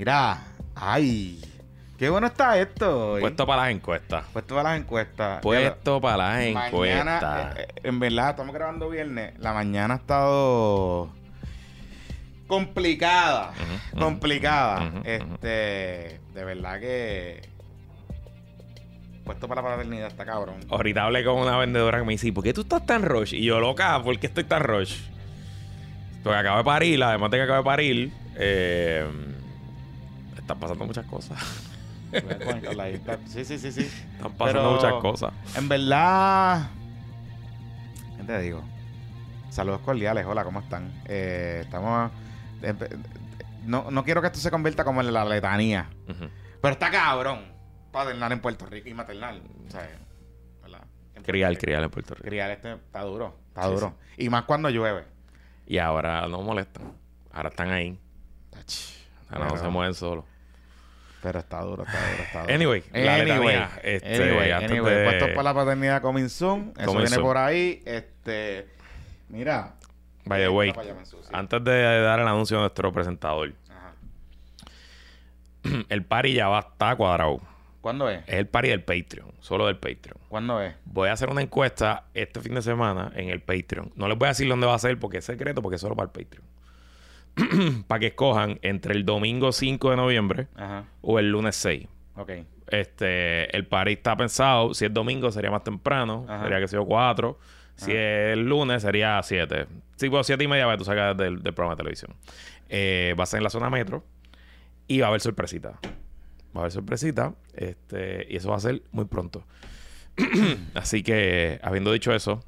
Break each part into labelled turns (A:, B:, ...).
A: Mira, ay, qué bueno está esto. hoy.
B: Puesto para las encuestas.
A: Puesto para las encuestas.
B: Puesto para las
A: Mañana,
B: encuestas.
A: eh, eh, en verdad, estamos grabando viernes. La mañana ha estado complicada. Complicada. este, de verdad que puesto para la paternidad está cabrón.
B: Ahorita hablé con una vendedora que me dice, ¿por qué tú estás tan rush? Y yo, loca, ¿por qué estoy tan rush? Porque acabo de parir, además de que acabo de parir, eh, están pasando muchas cosas.
A: Sí, sí, sí, sí.
B: Están pasando
A: Pero-
B: muchas cosas.
A: En verdad, ¿qué te digo? Saludos cordiales, hola, ¿cómo están? Eh, estamos... No, no quiero que esto se convierta como en la letanía, pero está cabrón paternal en Puerto Rico y maternal, o sea, ¿verdad?
B: Criar, criar en Puerto
A: Rico. Criar este está duro, está
B: Sí,
A: duro. Y más cuando llueve.
B: Y ahora no molestan. Ahora están ahí. Ahora no se mueven solos.
A: Pero está duro, está duro, está duro.
B: Anyway, la letanía, este,
A: anyway, anyway,
B: de-
A: puestos para la paternidad coming soon. Eso
B: Coming
A: viene
B: soon.
A: por ahí. Este, mira.
B: By the way, antes de dar el anuncio de nuestro presentador,
A: Ajá.
B: el party ya va a estar cuadrado.
A: ¿Cuándo es?
B: Es el party del Patreon, solo del Patreon.
A: ¿Cuándo es?
B: Voy a hacer una encuesta este fin de semana en el Patreon. No les voy a decir dónde va a ser porque es secreto, porque es solo para el Patreon. para que escojan entre el domingo 5 de noviembre
A: Ajá.
B: o el lunes 6.
A: Ok.
B: Este, el party está pensado, si es domingo sería más temprano,
A: Ajá.
B: sería que sea 4. Si es el lunes sería 7. Sí, pues 7 y media, que tú sacas del, del programa de televisión. Eh, va a ser en la zona metro y va a haber sorpresita. Va a haber sorpresita. Este, y eso va a ser muy pronto. Así que, habiendo dicho eso,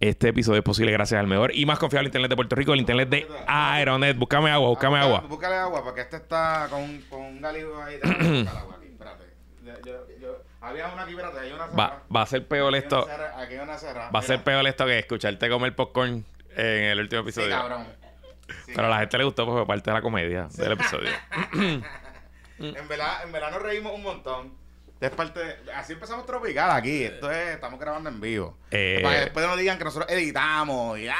B: este episodio es posible gracias al mejor y más confiable internet de Puerto Rico, el internet de Aeronet. Búscame agua, búscame agua.
A: Búscale agua, porque este está con, con un galigo ahí. Déjame buscar agua aquí, espérate. Yo- yo- yo- había una aquí, espérate, hay una cerrada.
B: Va, va a ser peor
A: Aquí hay una
B: esto.
A: cerrada, Aquí hay una cerrada.
B: Va a ser peor esto que escucharte comer popcorn en el último
A: Sí,
B: episodio.
A: cabrón. Sí,
B: Pero a la gente le gustó porque fue parte de la comedia del episodio.
A: En verdad, en verdad nos reímos un montón. Es parte de- así empezamos tropical aquí. Esto es, estamos grabando en vivo.
B: Eh,
A: Para que después no digan que nosotros editamos y ¡ah!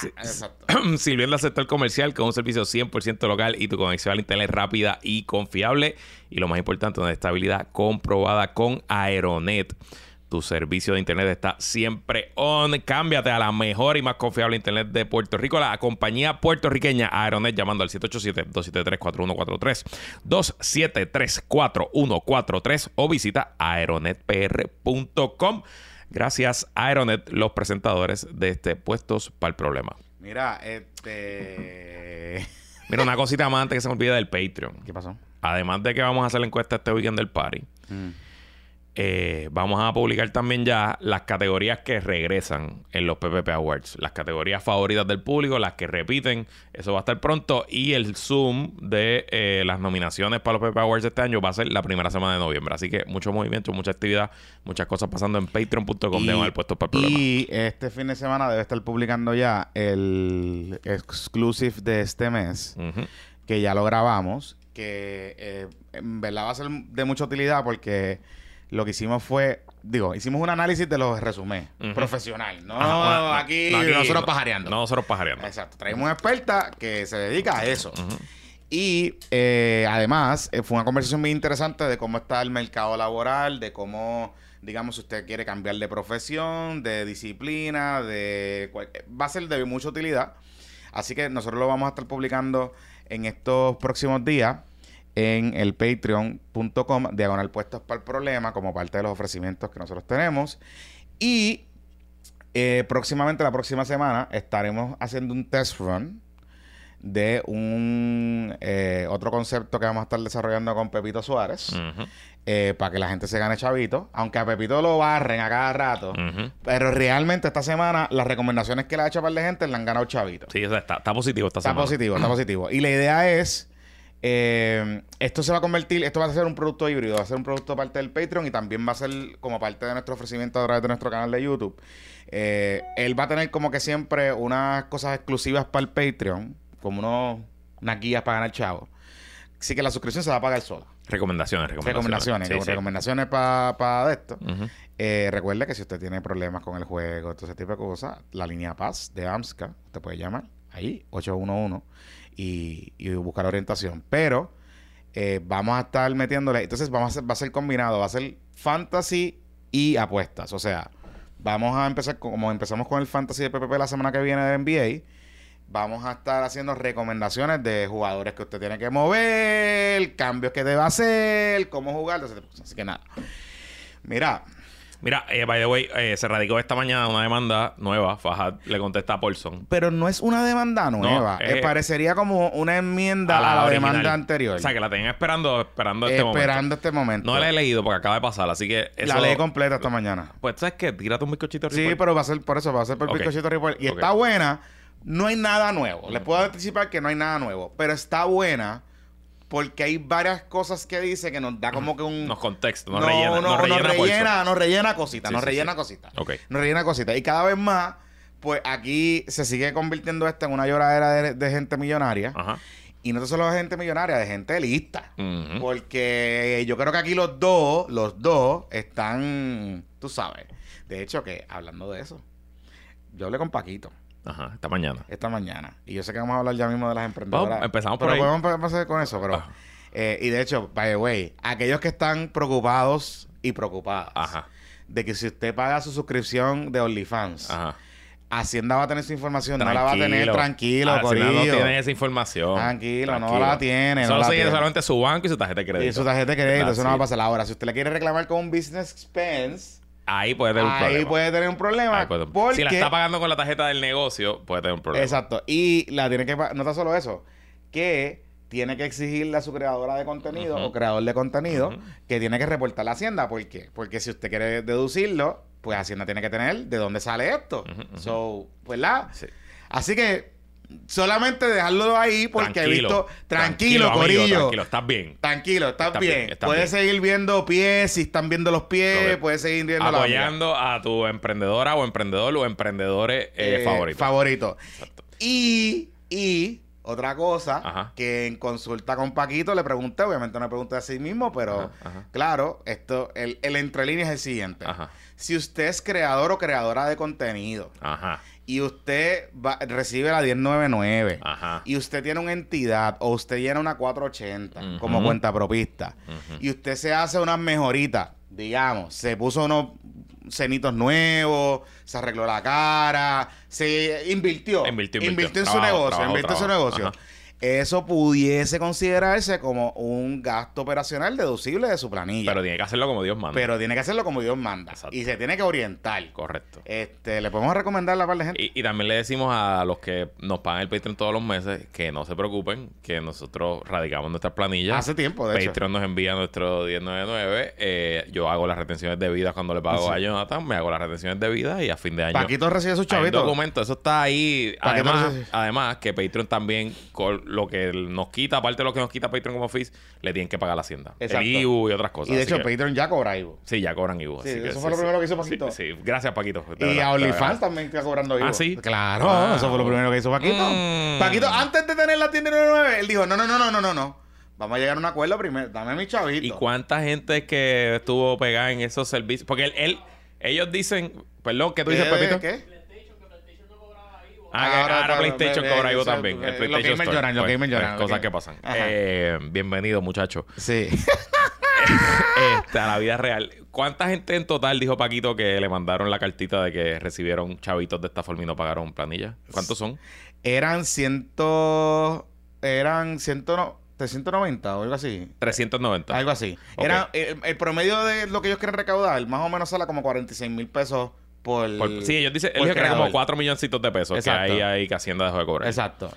B: Sí.
A: Exacto.
B: Sirviendo al sector comercial con un servicio 100% local y tu conexión al internet rápida y confiable. Y lo más importante, una estabilidad comprobada con Aeronet. Tu servicio de internet está siempre on. Cámbiate a la mejor y más confiable internet de Puerto Rico. La compañía puertorriqueña Aeronet llamando al 787-273-4143. 273-4143 o visita aeronetpr.com. Gracias Aeronet, los presentadores de este Puestos para el Problema.
A: Mira, este.
B: Mira, una cosita más antes que se me olvide del Patreon.
A: ¿Qué pasó?
B: Además de que vamos a hacer la encuesta este weekend del party,
A: Mm.
B: Eh, vamos a publicar también ya las categorías que regresan en los PPP Awards. Las categorías favoritas del público, las que repiten. Eso va a estar pronto. Y el Zoom de eh, las nominaciones para los PPP Awards este año va a ser la primera semana de noviembre. Así que mucho movimiento, mucha actividad, muchas cosas pasando en patreon.com de el puesto para el programa.
A: y este fin de semana debe estar publicando ya el exclusive de este mes, que ya lo grabamos, que eh, en verdad va a ser de mucha utilidad porque lo que hicimos fue, digo, hicimos un análisis de los resumés,
B: Ujú.
A: profesional, no,
B: Ajá, bueno, no,
A: aquí,
B: no, aquí
A: nosotros
B: no-
A: pajareando.
B: No, nosotros pajareando.
A: Exacto, traemos una experta que se dedica a eso. Y eh, además eh, fue una conversación muy interesante de cómo está el mercado laboral, de cómo, digamos, si usted quiere cambiar de profesión, de disciplina, de cual- va a ser de mucha utilidad. Así que nosotros lo vamos a estar publicando en estos próximos días en el patreon.com diagonal puestos para el problema como parte de los ofrecimientos que nosotros tenemos. Y eh, próximamente, la próxima semana, estaremos haciendo un test run de un eh, otro concepto que vamos a estar desarrollando con Pepito Suárez eh, para que la gente se gane chavito. Aunque a Pepito lo barren a cada rato. Pero realmente esta semana las recomendaciones que le ha hecho para la gente le han ganado chavito.
B: Sí, o sea, está, está positivo esta
A: Está
B: semana.
A: positivo, está positivo. Y la idea es, eh, esto se va a convertir, esto va a ser un producto híbrido, va a ser un producto parte del Patreon y también va a ser como parte de nuestro ofrecimiento a través de nuestro canal de YouTube. Eh, él va a tener como que siempre unas cosas exclusivas para el Patreon, como unos, unas guías para ganar chavo. Así que la suscripción se va a pagar sola.
B: Recomendaciones, recomendaciones.
A: Recomendaciones,
B: Sí,
A: como
B: sí.
A: recomendaciones para esto.
B: Ujú.
A: Eh, recuerde que si usted tiene problemas con el juego, todo ese tipo de cosas, la línea Paz de AMSCA, usted puede llamar ahí, 811, y, y buscar orientación. Pero eh, vamos a estar metiéndole. Entonces vamos a hacer- va a ser combinado, va a ser fantasy y apuestas. O sea, vamos a empezar, como empezamos con el fantasy de PPP la semana que viene de NBA, vamos a estar haciendo recomendaciones de jugadores que usted tiene que mover, cambios que debe hacer, cómo jugar. Así que nada. Mira,
B: Mira, eh, by the way, eh, se radicó esta mañana una demanda nueva. Fajad le contesta a Paulson.
A: pero no es una demanda nueva.
B: eh,
A: Eh, parecería como una enmienda a la, demanda anterior.
B: O sea, que la tenían esperando, esperando este momento.
A: esperando este momento.
B: No la he leído porque acaba de pasar, así que eso...
A: La leí completa esta mañana.
B: Pues, ¿sabes qué? Tírate un bizcochito
A: Sí,
B: Ripple.
A: pero va a ser por eso, va a ser por
B: Ok.
A: Bizcochito Report. Y está buena. No hay nada nuevo. Les puedo anticipar que no hay nada nuevo. Pero está buena porque hay varias cosas que dice que nos da como que un...
B: Nos contexto, nos rellena.
A: no,
B: nos rellena, Paulson.
A: rellena, nos rellena cositas,
B: Sí,
A: nos
B: sí,
A: rellena
B: sí.
A: cositas.
B: Ok.
A: Nos rellena cositas. Y cada vez más, pues aquí se sigue convirtiendo esto en una lloradera de, de gente millonaria.
B: Ajá.
A: Y no solo de gente millonaria, de gente lista. Porque yo creo que aquí los dos, los dos están, tú sabes. De hecho, que hablando de eso, yo hablé con Paquito
B: Ajá, esta mañana.
A: esta mañana. Y yo sé que vamos a hablar ya mismo de las emprendedoras.
B: Vamos, empezamos por
A: pero
B: ahí.
A: podemos empezar con eso, pero... Eh, y de hecho, by the way, aquellos que están preocupados y preocupadas
B: Ajá.
A: de que si usted paga su suscripción de OnlyFans,
B: Ajá.
A: Hacienda va a tener su información, no la va a tener tranquilo,
B: Hacienda
A: corillo.
B: no tiene esa información.
A: Tranquilo, no la tiene, no
B: Solo
A: la
B: sigue
A: tiene.
B: solamente su banco y su tarjeta de crédito.
A: Y su tarjeta de crédito, eso no va a pasar ahora. Si usted le quiere reclamar con un business expense,
B: Ahí puede tener un
A: ahí
B: problema.
A: puede tener un problema.
B: Ahí puede-
A: porque,
B: Si la está pagando con la tarjeta del negocio, puede tener un problema.
A: Exacto. Y la tiene que no tan solo eso, que tiene que exigirle a su creadora de contenido o creador de contenido que tiene que reportar la Hacienda. ¿Por qué? Porque si usted quiere deducirlo, pues Hacienda tiene que tener de dónde sale esto. So, ¿verdad?
B: Sí.
A: Así que solamente dejarlo ahí porque he
B: Tranquilo.
A: visto. Tranquilo,
B: amigo,
A: corillo.
B: Tranquilo, estás bien.
A: Tranquilo, estás
B: Está
A: bien. puedes
B: bien.
A: seguir viendo pies, si están viendo los pies, puedes seguir viendo la
B: Apoyando a tu emprendedora o emprendedor o emprendedores eh,
A: eh,
B: favoritos.
A: favorito.
B: Exacto.
A: Y, y otra cosa
B: Ajá.
A: que en consulta con Paquito le pregunté, obviamente no le pregunté a sí mismo, pero
B: Ajá, ajá.
A: claro, esto, el, el entre líneas es el siguiente.
B: Ajá.
A: Si usted es creador o creadora de contenido
B: Ajá.
A: Y usted va- recibe la 1099
B: Ajá.
A: y usted tiene una entidad o usted llena una 480
B: Ujú.
A: como cuenta propista y usted se hace unas mejoritas, digamos, se puso unos cenitos nuevos, se arregló la cara, se invirtió,
B: Invirtió, invirtió.
A: en su
B: Trabajo,
A: negocio,
B: trabajo,
A: invirtió en su negocio.
B: Ajá.
A: Eso pudiese considerarse como un gasto operacional deducible de su planilla.
B: Pero tiene que hacerlo como Dios manda.
A: Pero tiene que hacerlo como Dios manda.
B: Exacto.
A: Y se tiene que orientar.
B: Correcto.
A: Este, le podemos recomendar la par de gente.
B: Y, y también le decimos a los que nos pagan el Patreon todos los meses que no se preocupen, que nosotros radicamos nuestras planillas.
A: Hace tiempo, de hecho.
B: Patreon nos envía nuestro 1099. Eh, yo hago las retenciones de vida cuando le pago
A: Sí.
B: a Jonathan. Me hago las retenciones de vida y a fin de año.
A: Paquito recibe
B: un
A: chavitos.
B: documento, eso está ahí. Además, además, que Patreon también, lo que nos quita, aparte de lo que nos quita Patreon como fees, le tienen que pagar la hacienda.
A: Exacto.
B: El IBU y otras cosas.
A: Y de hecho,
B: que-
A: Patreon ya cobra Ivo.
B: Sí, ya cobran IBU.
A: Sí,
B: así que
A: eso fue lo primero que hizo Paquito.
B: Sí, gracias, Paquito.
A: Y
B: verdad,
A: a OnlyFans también está cobrando Ivo.
B: ¿Ah, sí?
A: Claro,
B: Ah,
A: eso fue lo primero que hizo Paquito.
B: Mm.
A: Paquito, antes de tener la tienda 99, él dijo, no, no, no, no, no, no, no. Vamos a llegar a un acuerdo primero. Dame mi chavito.
B: ¿Y cuánta gente que estuvo pegada en esos servicios? Porque él, él- ellos dicen, perdón, ¿qué tú dices. Pepito?
A: ¿Qué?
B: Ah, que
A: Ahora
B: ahora, PlayStation cobra
A: eso,
B: también. El
A: los
B: PlayStation Store.
A: lloran, los
B: Pues,
A: gamers lloran,
B: pues, Cosas
A: ok.
B: que pasan. Eh, bienvenido, muchacho.
A: Sí.
B: Este, a la vida real. ¿Cuánta gente en total dijo Paquito que le mandaron la cartita de que recibieron chavitos de esta forma y no pagaron planilla? ¿Cuántos son?
A: eran ciento... Eran ciento... no- 390 o algo así.
B: 390.
A: Algo así.
B: Ok.
A: Era, el, el promedio de lo que ellos quieren recaudar, más o menos sale como 46 mil pesos por...
B: Por- sí, ellos dicen, él dijo que era como
A: creador.
B: 4 milloncitos de pesos
A: Exacto.
B: que hay ahí que Hacienda dejó de cobrar.
A: Exacto.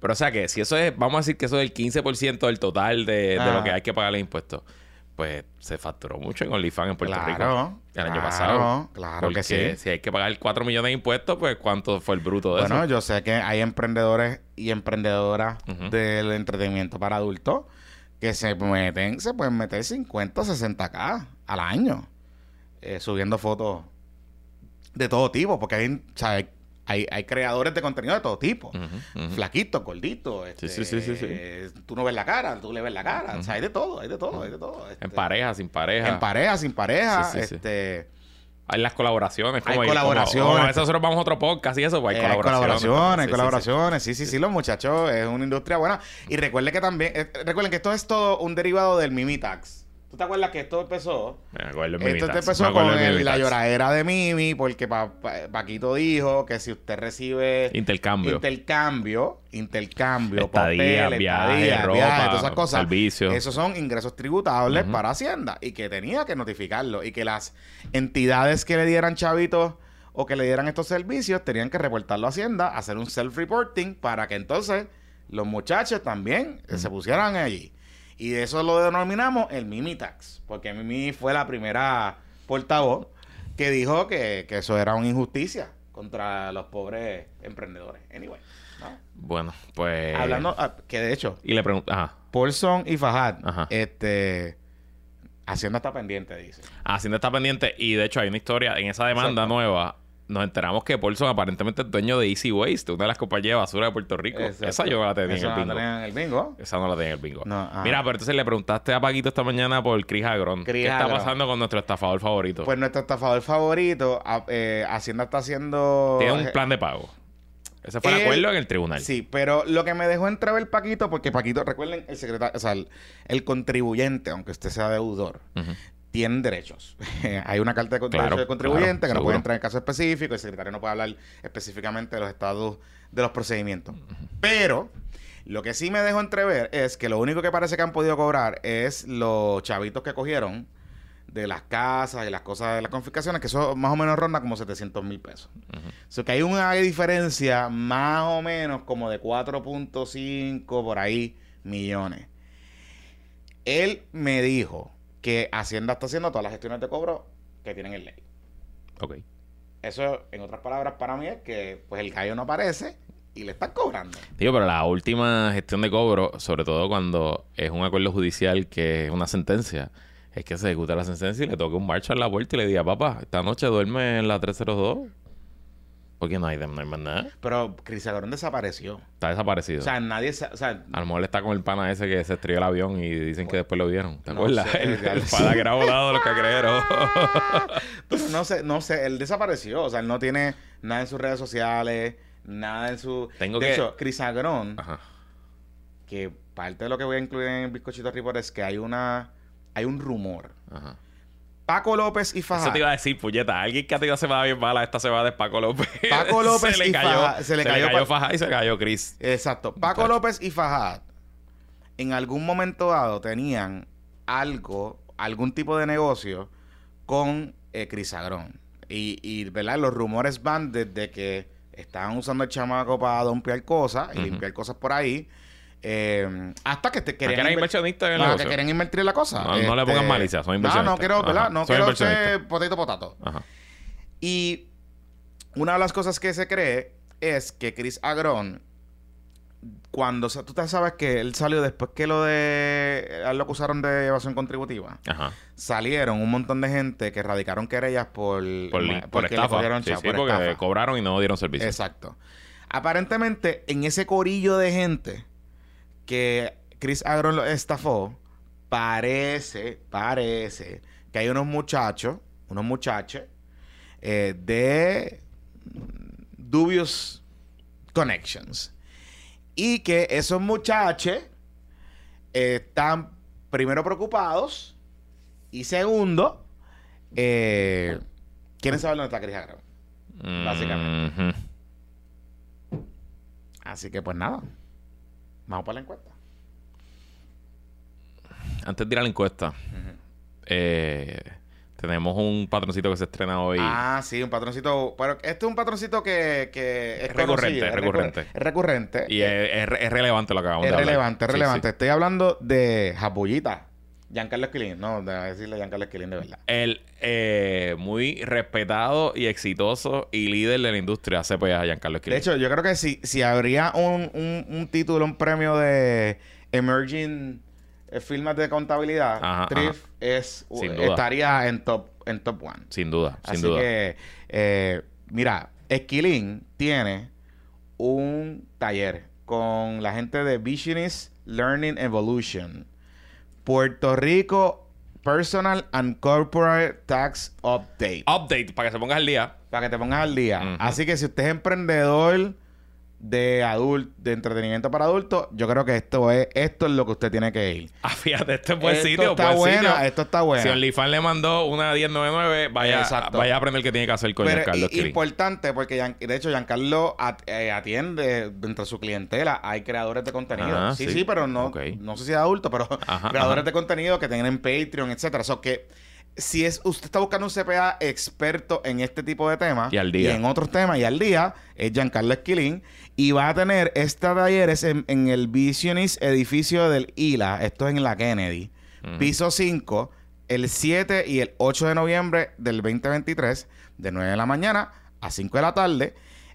B: Pero o sea que si eso es, vamos a decir que eso es el 15% del total de, de lo que hay que pagar de impuestos, pues se facturó mucho en OnlyFans en Puerto
A: Claro,
B: Rico. El año pasado.
A: claro
B: Porque
A: que sí.
B: Si hay que pagar 4 millones de impuestos, pues ¿cuánto fue el bruto de
A: Bueno,
B: eso?
A: yo sé que hay emprendedores y emprendedoras del entretenimiento para adultos que se meten, se pueden meter 50, 60k al año eh, subiendo fotos de todo tipo, porque hay, hay, hay, creadores de contenido de todo tipo.
B: Ujú, ujú.
A: Flaquitos, gorditos. Este,
B: sí, sí, sí, sí.
A: Tú no ves la cara, tú le ves la cara. O sea, hay de todo, hay de todo, hay de todo.
B: En
A: este,
B: pareja, sin pareja.
A: En pareja, sin pareja.
B: Sí, sí,
A: este,
B: Hay las colaboraciones.
A: Hay
B: como
A: colaboraciones.
B: como a veces nosotros vamos a otro podcast y eso, pues hay
A: Eh,
B: colaboraciones.
A: colaboraciones, hay
B: Sí, sí, sí.
A: colaboraciones. Sí, sí, sí, los muchachos es una industria buena. Y recuerden que también, eh, recuerden que esto es todo un derivado del Mimi Tax. ¿Tú te acuerdas que esto empezó?
B: Me acuerdo en
A: Esto te empezó
B: acuerdo
A: con el- la lloradera de Mimi, porque Pa- Pa- Paquito dijo que si usted recibe
B: Intercambio.
A: intercambio, intercambio,
B: Estadía,
A: papel,
B: viaje,
A: estadía,
B: ropa,
A: viaje, todas esas cosas,
B: servicios.
A: esos son ingresos tributables para Hacienda y que tenía que notificarlo y que las entidades que le dieran chavitos o que le dieran estos servicios tenían que reportarlo a Hacienda, hacer un self-reporting para que entonces los muchachos también se pusieran allí. Y de eso lo denominamos el Mimi Tax, porque Mimi fue la primera portavoz que dijo que, que eso era una injusticia contra los pobres emprendedores. Anyway, ¿no?
B: Bueno, pues.
A: hablando, ah, que de hecho,
B: Y le pregunto. Ajá.
A: Paulson y Fajad,
B: Ajá.
A: este, Hacienda está pendiente, dice.
B: Hacienda está pendiente y de hecho hay una historia en esa demanda
A: Exacto.
B: nueva. Nos enteramos que Paulson aparentemente es dueño de Easy Waste, una de las compañías de basura de Puerto Rico.
A: Exacto.
B: Esa yo la tenía en el
A: no
B: bingo.
A: la tenía en el bingo.
B: Esa no la tenía en el bingo.
A: No.
B: Mira, pero entonces le preguntaste a Paquito esta mañana por Chris.
A: Chris
B: ¿Qué está pasando con nuestro estafador favorito?
A: Pues nuestro estafador favorito, eh, Hacienda está haciendo...
B: Tiene un
A: eh,
B: plan de pago. Ese fue el acuerdo en el tribunal.
A: Sí, pero lo que me dejó entrever Paquito, porque Paquito, recuerden, el secretario, o sea, el, el contribuyente, aunque usted sea deudor. Tienen derechos. Hay una carta de
B: Claro,
A: derechos del contribuyente
B: claro,
A: que no puede entrar en caso específico, el secretario no puede hablar específicamente de los estados de los procedimientos. Pero lo que sí me dejó entrever es que lo único que parece que han podido cobrar es los chavitos que cogieron de las casas y las cosas de las confiscaciones, que eso más o menos ronda como 700 mil pesos.
B: Ujú.
A: O sea, que hay una diferencia más o menos como de 4.5 por ahí millones. Él me dijo que Hacienda está haciendo todas las gestiones de cobro que tienen en ley.
B: Ok.
A: Eso, en otras palabras, para mí es que pues el gallo no aparece y le están cobrando.
B: Digo, pero la última gestión de cobro, sobre todo cuando es un acuerdo judicial que es una sentencia, es que se ejecuta la sentencia y le toque un marcha en la puerta y le diga, papá, esta noche duerme en la 302. Porque no hay, no hay más nada.
A: Pero Cris Agorón desapareció.
B: Está desaparecido.
A: O sea, nadie... sa- O sea,
B: a lo mejor está con el pana ese que se estrelló el avión y dicen que después lo vieron. ¿Te
A: No
B: acuerdas?
A: sé,
B: el, pana que era volado de los cacreros.
A: pero no sé, no sé, él desapareció. O sea, él no tiene nada en sus redes sociales, nada en su...
B: Tengo
A: de
B: que-
A: hecho, Cris Agrón,
B: Ajá.
A: que parte de lo que voy a incluir en el bizcochito report es que hay una... Hay un rumor.
B: Ajá.
A: Paco López y
B: Eso
A: Fajardo.
B: te iba a decir, puñeta. Alguien que ha tenido semana bien mala, esta semana es Paco López.
A: Paco López
B: se le
A: y
B: cayó,
A: Faja-
B: se le cayó, Faja y se cayó Chris.
A: Exacto. Paco
B: Muchacho.
A: López y Fajad en algún momento dado tenían algo, algún tipo de negocio con eh, Cris Agrón. Y, y, ¿verdad? Los rumores van desde que estaban usando el chamaco para dompear cosas y limpiar cosas por ahí. Eh, hasta que te
B: Que
A: querían
B: eran inversionistas en
A: que invertir en la cosa. Este,
B: No, no le pongan malicia, son
A: No,
B: inversionistas.
A: no quiero, ¿verdad?
B: Ajá,
A: No quiero ser potato potato.
B: Ajá.
A: Y una de las cosas que se cree es que Chris Agrón, cuando sa- tú te sabes que él salió después que lo de. lo acusaron de evasión contributiva,
B: Ajá.
A: salieron un montón de gente que radicaron querellas por.
B: Por,
A: ma-
B: por
A: porque
B: estafa.
A: cogieron
B: Sí,
A: chavo,
B: sí,
A: por
B: porque
A: estafa.
B: cobraron y no dieron servicio.
A: Exacto. Aparentemente, en ese corillo de gente que Chris Agron lo estafó, parece, parece que hay unos muchachos, unos muchachos eh, de dubious connections. Y que esos muchachos eh, están primero preocupados y segundo, eh, quieren saber dónde está Chris Agron. básicamente. Así que pues nada. Vamos para la encuesta.
B: Antes de ir a la encuesta, eh, tenemos un patroncito que se estrena hoy.
A: Ah, sí, un patroncito. Pero este es un patroncito que, que es,
B: Es recurrente, es
A: recurre-
B: recurrente.
A: Es recurrente.
B: y es, es re- es relevante lo que acabamos
A: es
B: de hablar.
A: relevante, es
B: Sí,
A: relevante.
B: sí.
A: Estoy hablando de Japullita. Giancarlo Esquilín. No, de decirle Giancarlo Esquilín de verdad.
B: El eh, muy respetado y exitoso y líder de la industria CPA, Giancarlo
A: De
B: Esquilín.
A: hecho, yo creo que si, si habría un, un, un título, un premio de Emerging eh, Filmes de Contabilidad,
B: Ajá,
A: Thrift es, estaría en top, en top one.
B: sin duda, sin
A: Así
B: duda.
A: que, eh, mira, Esquilín tiene un taller con la gente de Visionist Learning Evolution. Puerto Rico Personal and Corporate Tax Update.
B: Update, para que se pongas al día.
A: Para que te pongas al día. Así que si usted es emprendedor de adulto, de entretenimiento para adultos, yo creo que esto es, esto es lo que usted tiene que ir.
B: Ah, fíjate, este es buen
A: Esto
B: sitio.
A: está
B: buen
A: buena,
B: sitio.
A: esto está buena.
B: Si OnlyFans le mandó una 1099, vaya,
A: Exacto.
B: vaya a aprender qué tiene que hacer con
A: Pero
B: Giancarlo Esquilín.
A: importante porque Gian- de hecho Giancarlo eh, atiende dentro de su clientela hay creadores de contenido.
B: Ah,
A: sí,
B: sí.
A: sí, pero no, no sé si es adulto, pero
B: Ajá,
A: creadores
B: ajá.
A: de contenido que tienen Patreon, etcétera. O sea, que si es usted está buscando un CPA experto en este tipo de temas
B: Y al día.
A: en otros temas y al día es Giancarlo Esquilín y va a tener este talleres en, en el Visionis edificio del ILA, esto es en la Kennedy, piso 5, el 7 y el 8 de noviembre del 2023, de 9 de la mañana a 5 de la tarde.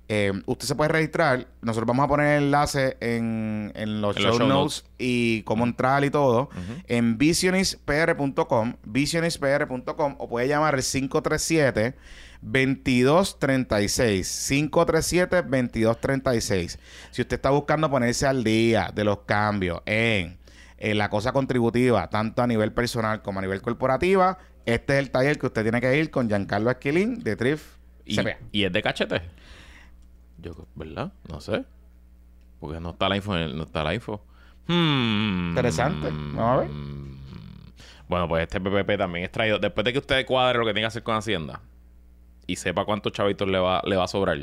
A: Eh, usted se puede registrar. Nosotros vamos a poner el enlace en, en los,
B: En
A: show,
B: los show
A: notes, y cómo entrar y todo en visionispr.com, visionispr.com o puede llamar al 537 2236 537 2236. Si usted está buscando ponerse al día de los cambios en, en la cosa contributiva, tanto a nivel personal como a nivel corporativa, este es el taller que usted tiene que ir con Giancarlo Esquilín de Trif
B: ¿Y, y es de cachete. Yo, ¿verdad? No sé. Porque no está la info. No está la info. Hmm.
A: Interesante. Vamos a ver.
B: Bueno, pues este PPP también es traído. Después de que usted cuadre lo que tiene que hacer con Hacienda y sepa cuántos chavitos le va, le va a sobrar,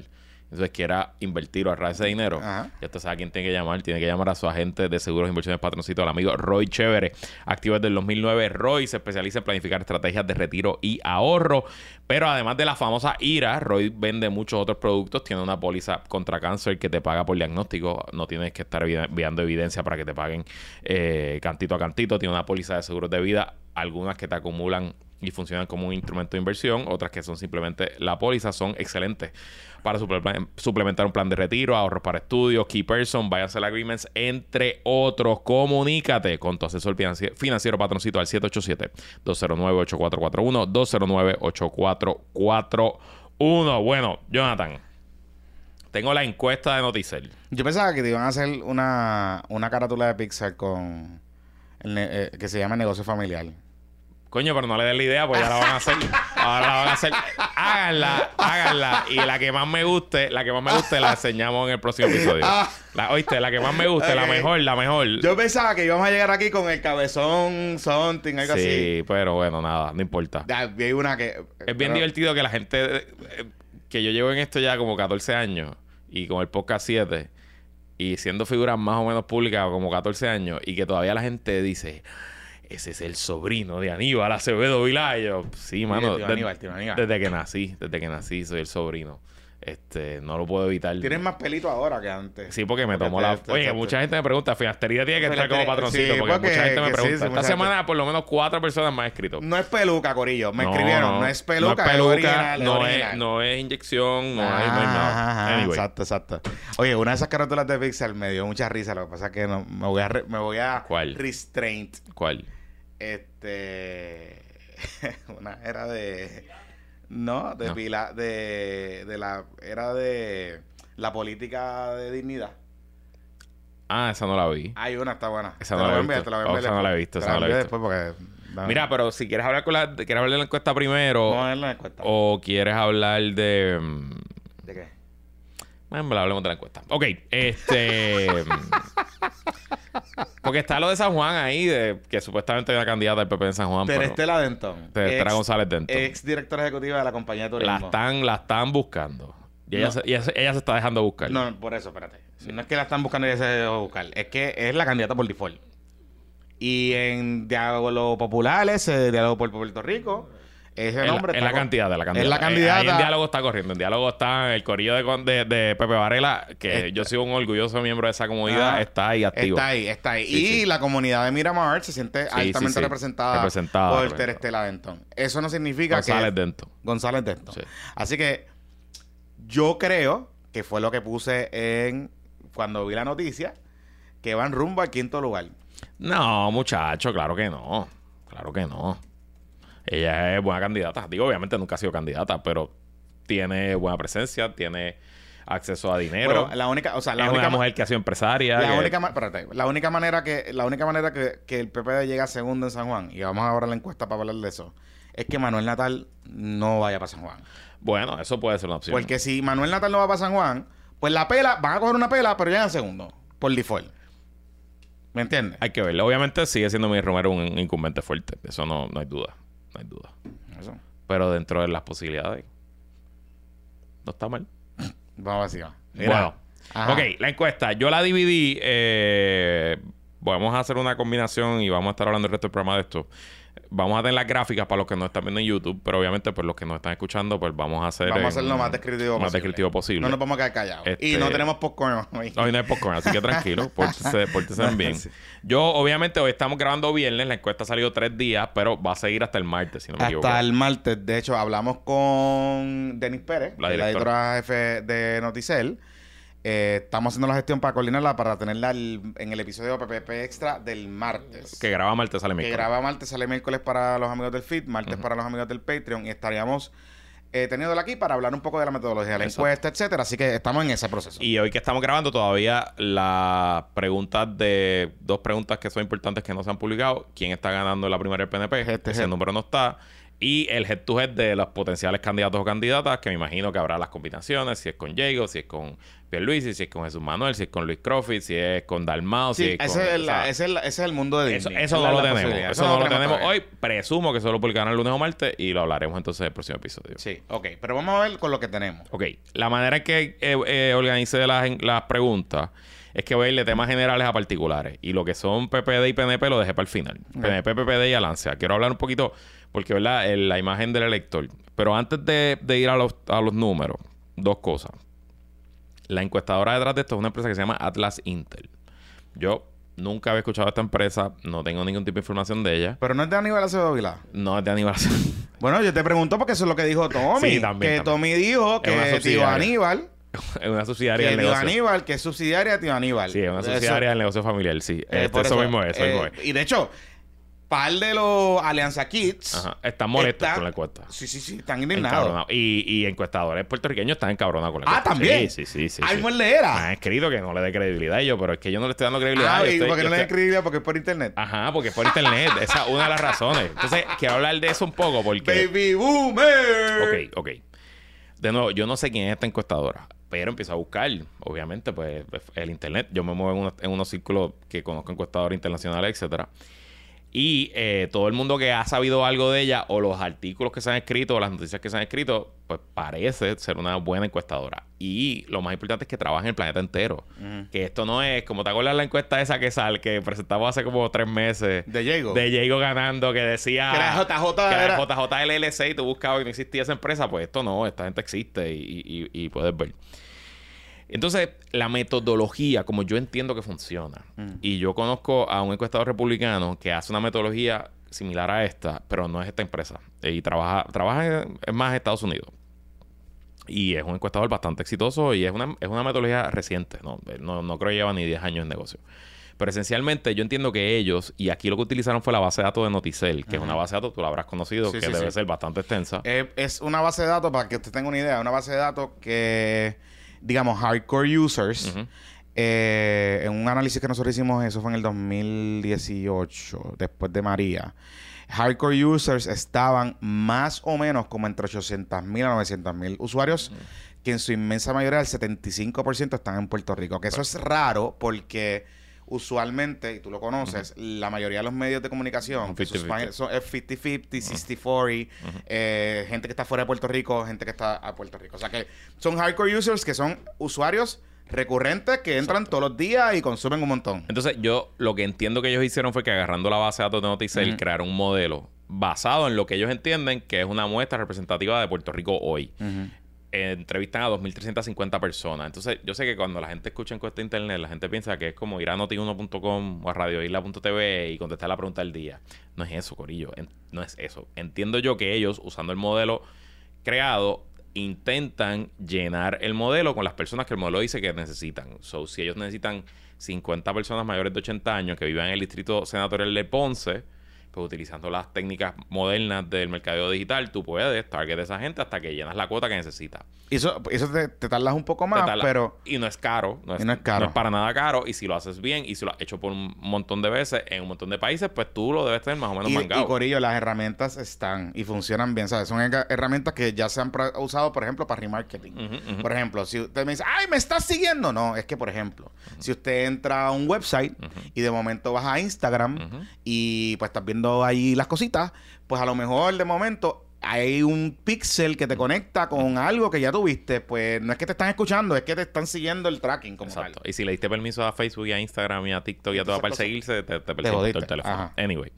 B: entonces quiera invertir o ahorrar ese dinero,
A: Ajá.
B: ya usted sabe a quién tiene que llamar. Tiene que llamar a su agente de seguros e inversiones patroncito, el amigo Roy Chévere. Activo desde el 2009. Roy se especializa en planificar estrategias de retiro y ahorro. Pero además de la famosa IRA, Roy vende muchos otros productos. Tiene una póliza contra cáncer que te paga por diagnóstico. No tienes que estar enviando evidencia para que te paguen eh, cantito a cantito. Tiene una póliza de seguros de vida. Algunas que te acumulan y funcionan como un instrumento de inversión. Otras que son simplemente la póliza. Son excelentes para suple- suplementar un plan de retiro, ahorros para estudios, key person, sell agreements, entre otros. Comunícate con tu asesor financi- financiero patroncito al 787-209-8441, 209-8441. Bueno, Jonathan, tengo la encuesta de Noticel.
A: Yo pensaba que te iban a hacer una, una carátula de Pixar con eh, que se llama Negocio Familiar.
B: Coño, pero no le den la idea, pues ya la van a hacer. Ahora la van a hacer. Háganla, háganla. Y la que más me guste, la que más me guste, la enseñamos en el próximo episodio.
A: Ah.
B: La, Oíste, la que más me guste, la mejor, la mejor.
A: Yo pensaba que íbamos a llegar aquí con el cabezón, something, algo así.
B: Sí, pero bueno, nada, no importa.
A: Ya, vi una que...
B: Es bien divertido que la gente. eh, que yo llevo en esto ya como 14 años y con el podcast 7 y siendo figuras más o menos públicas como 14 años y que todavía la gente dice. Ese es el sobrino de Aníbal Acevedo Vilayo. Sí, mano.
A: tío
B: de-
A: Aníbal, tío Aníbal.
B: Desde que nací, desde que nací soy el sobrino. Este, no lo puedo evitar.
A: Tienes más pelito ahora que antes.
B: Sí, porque me
A: Porque
B: tomó
A: te-
B: la...
A: te-
B: Oye,
A: te-
B: mucha gente me pregunta, Finastería tiene que estar como patroncito,
A: sí,
B: porque,
A: porque-
B: mucha gente me
A: sí,
B: pregunta.
A: sí,
B: Esta semana por lo menos cuatro personas me han escrito.
A: No es peluca, Corillo. Me
B: No,
A: escribieron.
B: no.
A: No, es peluca,
B: no es,
A: es
B: peluca,
A: original, es
B: no,
A: original.
B: es, no es inyección, no, hay, no hay nada. Anyway,
A: Exacto, exacto. Oye, una de esas carátulas de Pixar me dio mucha risa. Lo que pasa es que no, me voy a, re- me voy a
B: ¿Cuál?
A: restraint.
B: ¿cuál?
A: Este. una era de. No, de
B: No.
A: pila. De, de la. Era de. La política de dignidad.
B: Ah, esa no la vi.
A: Hay una, está buena.
B: Esa
A: Te
B: no
A: la
B: la
A: a
B: he
A: enviar,
B: visto.
A: la
B: Oh, esa no la he visto, esa no la he visto.
A: porque. dame-
B: Mira, pero si quieres hablar con la... ¿Quieres hablar de la encuesta primero?
A: No, él no encuesta.
B: ¿O quieres hablar de... mm,
A: ¿De qué?
B: Bueno, hablemos de la encuesta. Ok, este... porque está lo de San Juan ahí, de que supuestamente una candidata del PP en San Juan.
A: Terestela Denton.
B: Terestela González Denton.
A: Ex directora ejecutiva de la compañía de turismo.
B: la están, la están buscando. Y ella,
A: No.
B: se, ella, se- ella se está dejando buscar.
A: No, por eso, espérate. No es que la están buscando y ella se dejó buscar. Es que es la candidata por default. Y en Diálogo Populares, eh, Diálogo por Puerto Rico, ese nombre
B: es la
A: con-
B: candidata, la candidata.
A: Es la candidata.
B: Ahí en diálogo está corriendo. En diálogo está el corillo de, de, de Pepe Varela, que
A: Está-
B: yo soy un orgulloso miembro de esa comunidad,
A: Ah,
B: está ahí activo.
A: Está ahí, está ahí.
B: Sí,
A: y
B: sí.
A: la comunidad de Miramar se siente
B: Sí,
A: altamente representada,
B: Representada,
A: por
B: representada.
A: Terestela Denton. Eso no significa
B: González
A: que...
B: Denton.
A: González Denton.
B: Sí.
A: Así que yo creo que fue lo que puse en... Cuando vi la noticia, que van rumbo al quinto lugar.
B: No, muchacho, claro que no. Claro que no. Ella es buena candidata. Digo, obviamente nunca ha sido candidata, pero tiene buena presencia, tiene acceso a dinero.
A: La única, o sea, la
B: es
A: única
B: una mujer que ha sido empresaria.
A: La
B: que-
A: única, espérate, la única manera que la única manera que, que el PPD llega segundo en San Juan, y vamos ahora a la encuesta para hablar de eso, es que Manuel Natal no vaya para San Juan.
B: Bueno, eso puede ser una opción.
A: Porque si Manuel Natal no va para San Juan, pues la pela, van a coger una pela, pero llegan segundo, por default. ¿Me entiendes?
B: Hay que verlo. Obviamente sigue siendo mi Romero un incumbente fuerte. Eso no, no hay duda. No hay duda.
A: Eso.
B: Pero dentro de las posibilidades, no está mal.
A: Vamos así, va.
B: Bueno.
A: Ajá.
B: Ok, la encuesta. Yo la dividí. eh, vamos a hacer una combinación y vamos a estar hablando el resto del programa de esto. Vamos a tener las gráficas para los que no están viendo en YouTube, pero obviamente, pues los que nos están escuchando, pues vamos a hacer.
A: Vamos a hacerlo lo más descriptivo
B: más
A: posible.
B: descriptivo posible.
A: No nos vamos a quedar callados. Y
B: Este-
A: no tenemos popcorn hoy.
B: Hoy no hay popcorn, así que tranquilo, pórtense, pórtense bien.
A: Sí.
B: Yo, obviamente, hoy estamos grabando viernes, la encuesta ha salido tres días, pero va a seguir hasta el martes, si no me equivoco.
A: Hasta el martes, de hecho, hablamos con Denis Pérez,
B: La
A: es la
B: directora.
A: editora jefe de Noticel. Eh, estamos haciendo la gestión para coordinarla para tenerla el- en el episodio PPP Extra del martes.
B: Que graba martes, sale
A: que
B: miércoles.
A: graba martes, sale miércoles para los amigos del feed, martes para los amigos del Patreon. Y estaríamos eh, teniéndola aquí para hablar un poco de la metodología de la
B: Exacto.
A: encuesta, etcétera. Así que estamos en ese proceso.
B: Y hoy que estamos grabando todavía las preguntas de... Dos preguntas que son importantes que no se han publicado. ¿Quién está ganando la primera del PNP?
A: To
B: Ese número no está. Y el head to head de los potenciales candidatos o candidatas, que me imagino que habrá las combinaciones, si es con Diego, si es con Pierluisi, si es con Jesús Manuel, si es con Luis Crawford, si es con Dalmao, si
A: Sí,
B: es con...
A: ese, es
B: o
A: la-
B: sea,
A: ese es la- ese es el mundo de Disney.
B: eso no
A: es
B: lo tenemos. Eso no lo tenemos
A: todavía.
B: hoy. Presumo que solo publicarán el lunes o martes y lo hablaremos entonces en el próximo episodio.
A: Sí, ok. Pero vamos a ver con lo que tenemos.
B: Ok, la manera en que eh, eh, organicé las, las preguntas es que voy a ir de temas generales a particulares. Y lo que son PPD y PNP lo dejé para el final. PNP, PPD y Alancia. Quiero hablar un poquito, porque ¿verdad? El- la imagen del elector. Pero antes de, de ir a los, a los números, dos cosas. La encuestadora detrás de esto es una empresa que se llama Atlas Intel. Yo nunca había escuchado de esta empresa, no tengo ningún tipo de información de ella.
A: Pero no es de Aníbal Acevedo Vilá.
B: No es de aniversario.
A: Bueno, yo te pregunto porque eso es lo que dijo Tommy.
B: Sí, también,
A: que
B: también.
A: Tommy dijo que tío. Aníbal,
B: es una subsidiaria
A: que
B: del
A: tío
B: negocio.
A: Aníbal, que es subsidiaria de tío Aníbal.
B: Sí, es una
A: Eso-
B: subsidiaria del negocio familiar, sí.
A: eh,
B: Este,
A: por
B: eso, mismo es, eso
A: eh,
B: mismo es.
A: Y de hecho, par de los Alianza Kids.
B: Ajá. Están molestos con la encuesta.
A: Sí, sí, sí, están indignados.
B: Y, y encuestadores puertorriqueños están encabronados con la
A: Ah,
B: encuesta.
A: también.
B: Sí, sí, sí. sí,
A: Ay,
B: sí. Me han escrito que no le dé credibilidad a ellos, pero es que yo no le estoy dando credibilidad.
A: Ah,
B: Yo
A: y
B: estoy-
A: porque
B: yo
A: no le
B: estoy-
A: escribía porque es por internet.
B: Ajá, porque es por internet. Esa es una de las razones. Entonces, quiero hablar de eso un poco porque...
A: Baby Boomer.
B: Ok, ok. De nuevo, yo no sé quién es esta encuestadora, pero empiezo a buscar, obviamente, pues el internet. Yo me muevo en unos, en unos círculos que conozco encuestadores internacionales, etcétera. Y eh, todo el mundo que ha sabido algo de ella, o los artículos que se han escrito, o las noticias que se han escrito, pues parece ser una buena encuestadora. Y lo más importante es que trabaja en el planeta entero. Que esto no es, como te acuerdas la encuesta esa que sale, que presentamos hace como tres meses.
A: De Diego.
B: De Diego ganando, que decía.
A: Que era JJ,
B: que era
A: era-
B: JJ LLC y tú buscabas y no existía esa empresa. Pues esto no, esta gente existe y, y- y puedes ver. Entonces, la metodología, como yo entiendo que funciona, y yo conozco a un encuestador republicano que hace una metodología similar a esta, pero no es esta empresa. Y trabaja, trabaja en, en más Estados Unidos. Y es un encuestador bastante exitoso y es una, es una metodología reciente. ¿no? No, no creo que lleva ni 10 años en negocio. Pero esencialmente yo entiendo que ellos, y aquí lo que utilizaron fue la base de datos de Noticel, que es una base de datos, tú la habrás conocido,
A: Sí,
B: que
A: sí,
B: debe
A: sí.
B: ser bastante extensa.
A: Eh, es una base de datos, para que usted tenga una idea, una base de datos que, digamos, hardcore users, eh, en un análisis que nosotros hicimos, eso fue en el 2018, después de María, hardcore users estaban más o menos como entre 800 mil a 900 mil usuarios, que en su inmensa mayoría, el 75% están en Puerto Rico, que eso es raro porque usualmente, y tú lo conoces, la mayoría de los medios de comunicación
B: Son
A: que sus
B: 50-50.
A: páginas son- es 50-50, 60-40, eh, gente que está fuera de Puerto Rico, gente que está a Puerto Rico. O sea que son hardcore users que son usuarios recurrentes que entran todos los días y consumen un montón.
B: Entonces, yo lo que entiendo que ellos hicieron fue que agarrando la base de datos de Noticel, crearon un modelo basado en lo que ellos entienden que es una muestra representativa de Puerto Rico hoy. Entrevistan a 2.350 personas. Entonces, yo sé que cuando la gente escucha encuesta de internet, la gente piensa que es como ir a noti1.com o a radioisla.tv y contestar la pregunta del día. No es eso, Corillo. En- no es eso. Entiendo yo que ellos, usando el modelo creado, intentan llenar el modelo con las personas que el modelo dice que necesitan. So, si ellos necesitan 50 personas mayores de 80 años que vivan en el distrito senatorial de Ponce, pues utilizando las técnicas modernas del mercadeo digital, tú puedes target a esa gente hasta que llenas la cuota que necesitas.
A: Eso, eso te, te tardas un poco más, pero...
B: Y no es caro. No es,
A: Y no es caro.
B: para nada caro. Y si lo haces bien y si lo has hecho por un montón de veces en un montón de países, pues tú lo debes tener más o menos
A: Y,
B: mangado.
A: y, Corillo, las herramientas están y funcionan bien, ¿sabes? Son herramientas que ya se han usado, por ejemplo, para remarketing. Por ejemplo, si usted me dice, ¡ay, me estás siguiendo! No, es que, por ejemplo, si usted entra a un website y de momento vas a Instagram y pues estás viendo ahí las cositas, pues a lo mejor de momento hay un pixel que te conecta con algo que ya tuviste. Pues no es que te están escuchando, es que te están siguiendo el tracking como
B: Exacto.
A: tal.
B: Y si le diste permiso a Facebook y a Instagram y a TikTok y a todo para seguirse, te, te todo el teléfono.
A: Ajá.
B: Anyway.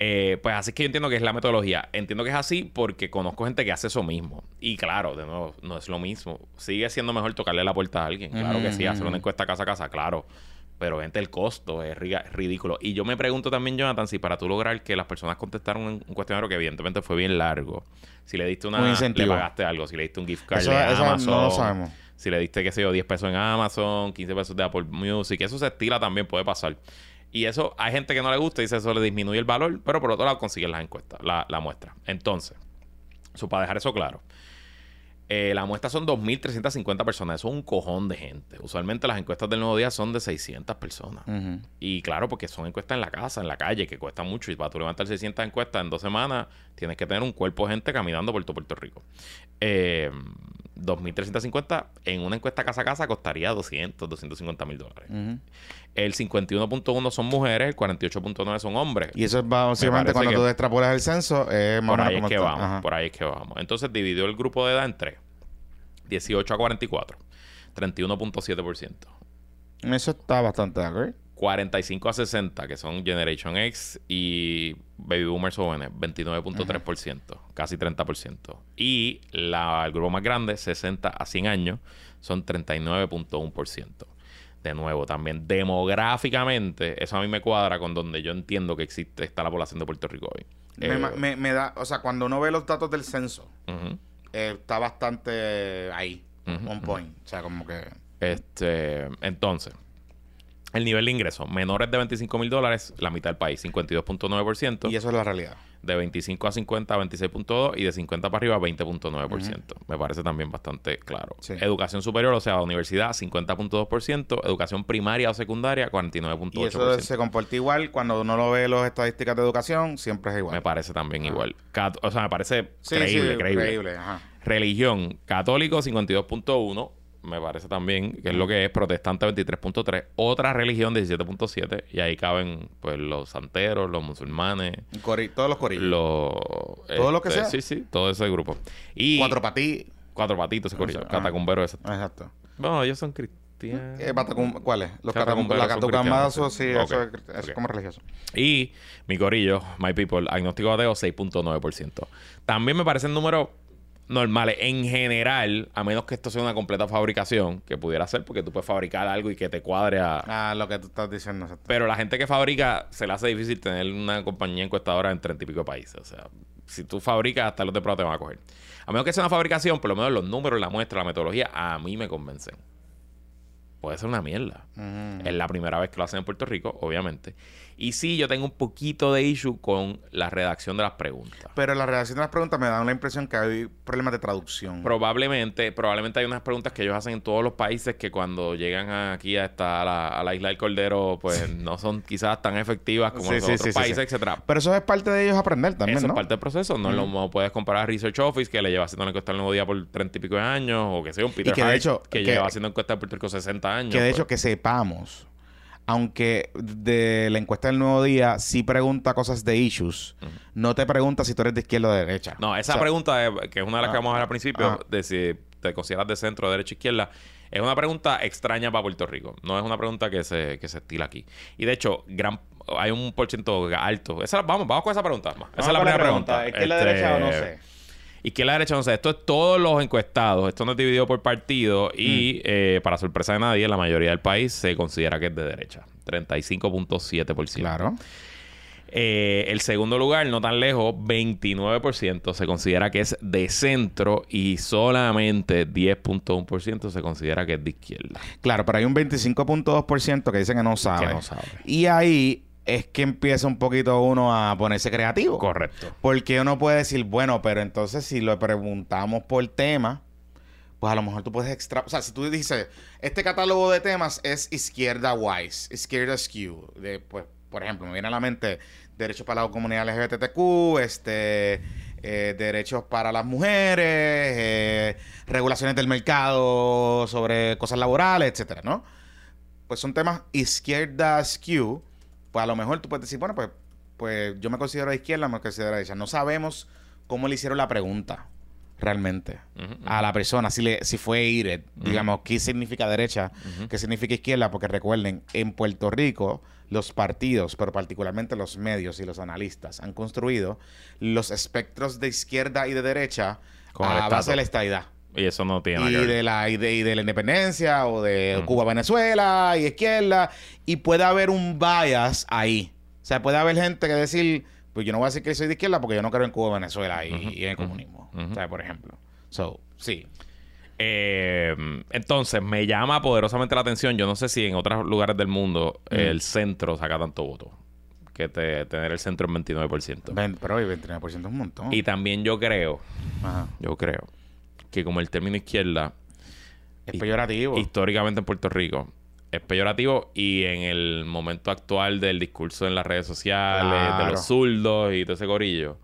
B: Eh, pues así es que yo entiendo que es la metodología. Entiendo que es así porque conozco gente que hace eso mismo. Y claro, de nuevo, no es lo mismo. Sigue siendo mejor tocarle la puerta a alguien. Claro que sí, hacer una
A: ujú.
B: encuesta casa a casa, claro. Pero gente, el costo es ri- ridículo. Y yo me pregunto también, Jonathan, si para tú lograr que las personas contestaran un, cuestionario que evidentemente fue bien largo, si le diste una...
A: Un
B: le
A: incentivo.
B: pagaste algo, si le diste un gift card
A: Eso,
B: de
A: eso
B: Amazon,
A: no lo sabemos.
B: si le diste, qué sé yo, 10 pesos en Amazon, 15 pesos de Apple Music, eso se estila también, puede pasar. Y eso, hay gente que no le gusta y dice eso le disminuye el valor, pero por otro lado consiguen las encuestas, la, la muestra. Entonces, eso para dejar eso claro. Eh, la muestra son 2.350 personas, eso es un cojón de gente. Usualmente las encuestas del Nuevo Día son de 600 personas. Y claro, porque son encuestas en la casa, en la calle, que cuesta mucho. Y para tú levantar 600 encuestas en dos semanas, tienes que tener un cuerpo de gente caminando por todo Puerto Rico. Eh, 2.350 en una encuesta casa a casa costaría 200, 250 mil dólares. El 51.1 son mujeres, el 48.9 son hombres.
A: Y eso es básicamente cuando
B: que-
A: tú extrapolas el censo, es más o
B: por ahí es que vamos,
A: Ajá.
B: por ahí es que vamos. Entonces dividió el grupo de edad en tres. 18 a 44, 31.7%.
A: Eso está bastante ¿ok?
B: 45 a 60, que son Generation X y Baby Boomers jóvenes, 29.3%, casi 30%. Y la, el grupo más grande, 60 a 100 años, son 39.1%. De nuevo, también demográficamente, eso a mí me cuadra con donde yo entiendo que existe, está la población de Puerto Rico hoy.
A: Me,
B: Eh,
A: ma- me- me da, o sea, cuando uno ve los datos del censo, eh, está bastante ahí,
B: Ujú,
A: on point. O sea, como que.
B: Este, entonces, el nivel de ingreso, menores de 25 mil dólares, la mitad del país, 52.9%.
A: Y eso es la realidad.
B: De 25 a 50, 26.2 y de 50 para arriba, 20.9%. Me parece también bastante claro.
A: Sí.
B: Educación superior, o sea, universidad, 50.2%. Educación primaria o secundaria,
A: Y
B: 49.8%.
A: eso se comporta igual cuando uno lo ve las estadísticas de educación, siempre es igual.
B: Me parece también igual. Cat- o sea, me parece
A: Sí,
B: creíble,
A: sí,
B: creíble.
A: creíble, ajá.
B: Religión, católico 52.1, me parece también que es lo que es, protestante 23.3, otra religión 17.7 y ahí caben pues los santeros, los musulmanes,
A: Cori- todos los corillos.
B: los
A: Todo lo que sea.
B: Sí, sí, todo ese grupo. Y
A: Cuatro para ti.
B: cuatro patitos ese corillo, catacumberos ese.
A: Exacto.
B: Bueno, ellos son cristianos.
A: Eh, ¿Cuáles? Los
B: Catacumberos
A: Catacumberos, sí,
B: cristianos,
A: eso, es, eso es como religioso.
B: Y mi corillo, My People, agnóstico ateo, 6.9%. También me parecen números normales. En general, a menos que esto sea una completa fabricación, que pudiera ser porque tú puedes fabricar algo y que te cuadre a...
A: Ah, lo que tú estás diciendo.
B: Pero la gente que fabrica, se le hace difícil tener una compañía encuestadora en treinta y pico de países. O sea, si tú fabricas, hasta los de prueba te van a coger. A menos que sea una fabricación, por lo menos los números, la muestra, la metodología, a mí me convencen. Puede ser una mierda. Es la primera vez que lo hacen en Puerto Rico, obviamente. Y sí, yo tengo un poquito de issue con la redacción de las preguntas.
A: Pero la redacción de las preguntas me da la impresión que hay problemas de traducción.
B: Probablemente, probablemente hay unas preguntas que ellos hacen en todos los países que cuando llegan aquí a, esta, a, la, a la isla del Cordero, pues no son quizás tan efectivas como
A: Sí,
B: los
A: sí,
B: otros países, etcétera.
A: Pero eso es parte de ellos aprender también,
B: Eso
A: ¿no?
B: es parte del proceso. No lo no puedes comparar a Research Office, que le lleva haciendo encuesta al nuevo día por treinta y pico de años, o que sea un Peter
A: que de
B: Hart,
A: hecho-
B: que,
A: que-
B: lleva haciendo encuestas en Puerto Rico 60 años.
A: Que de
B: pues.
A: hecho que sepamos, aunque de la encuesta del Nuevo Día sí pregunta cosas de issues, no te pregunta si tú eres de izquierda o de derecha.
B: No, esa
A: O sea,
B: pregunta, de- que es una de las que
A: Ah,
B: vamos a ver al principio,
A: ah.
B: de si te consideras de centro, derecha, izquierda, es una pregunta extraña para Puerto Rico. No es una pregunta que se, que se estila aquí. Y de hecho, gran hay un por ciento alto. Esa, vamos, vamos con esa pregunta. Esa es la primera pregunta.
A: ¿Izquierda o
B: Este,
A: derecha o no sé?
B: Izquierda derecha, no sé. Esto es todos los encuestados. Esto no es dividido por partido. Y
A: Mm.
B: eh, para sorpresa de nadie, la mayoría del país se considera que es de derecha. 35.7%.
A: Claro.
B: Eh, el segundo lugar, no tan lejos, 29% se considera que es de centro y solamente 10.1% se considera que es de izquierda.
A: Claro, pero hay un 25.2% que dicen que no sabe.
B: Que no sabe.
A: Y ahí es que empieza un poquito uno a ponerse creativo.
B: Correcto.
A: Porque uno puede decir, bueno, pero entonces si lo preguntamos por tema, pues a lo mejor tú puedes extra... O sea, si tú dices, este catálogo de temas es izquierda wise, izquierda skew, de, pues, por ejemplo, me viene a la mente derechos para la comunidad LGBTQ, este, eh, derechos para las mujeres, eh, regulaciones del mercado sobre cosas laborales, etcétera, ¿no? Pues son temas izquierda skew pues a lo mejor tú puedes decir, bueno, pues, pues yo me considero de izquierda, me considero de derecha. No sabemos cómo le hicieron la pregunta realmente a la persona, si, le, si fue aided, digamos, qué significa derecha, qué significa izquierda, porque recuerden, en Puerto Rico los partidos, pero particularmente los medios y los analistas, han construido los espectros de izquierda y de derecha a base de la estadidad.
B: Y eso no tiene
A: y de la y de, la independencia o de Cuba Venezuela y izquierda y puede haber un bias ahí. O sea puede haber gente que decir pues yo no voy a decir que soy de izquierda porque yo no creo en Cuba Venezuela y, en el comunismo o sea por ejemplo. So sí.
B: Eh, entonces me llama poderosamente la atención yo no sé si en otros lugares del mundo el centro saca tanto voto que tener el centro en 29%.
A: pero hoy 29% es un montón.
B: Y también yo creo, yo creo que como el término izquierda
A: es peyorativo.
B: Históricamente en Puerto Rico es peyorativo y en el momento actual del discurso en las redes sociales, de los zurdos y todo ese gorillo,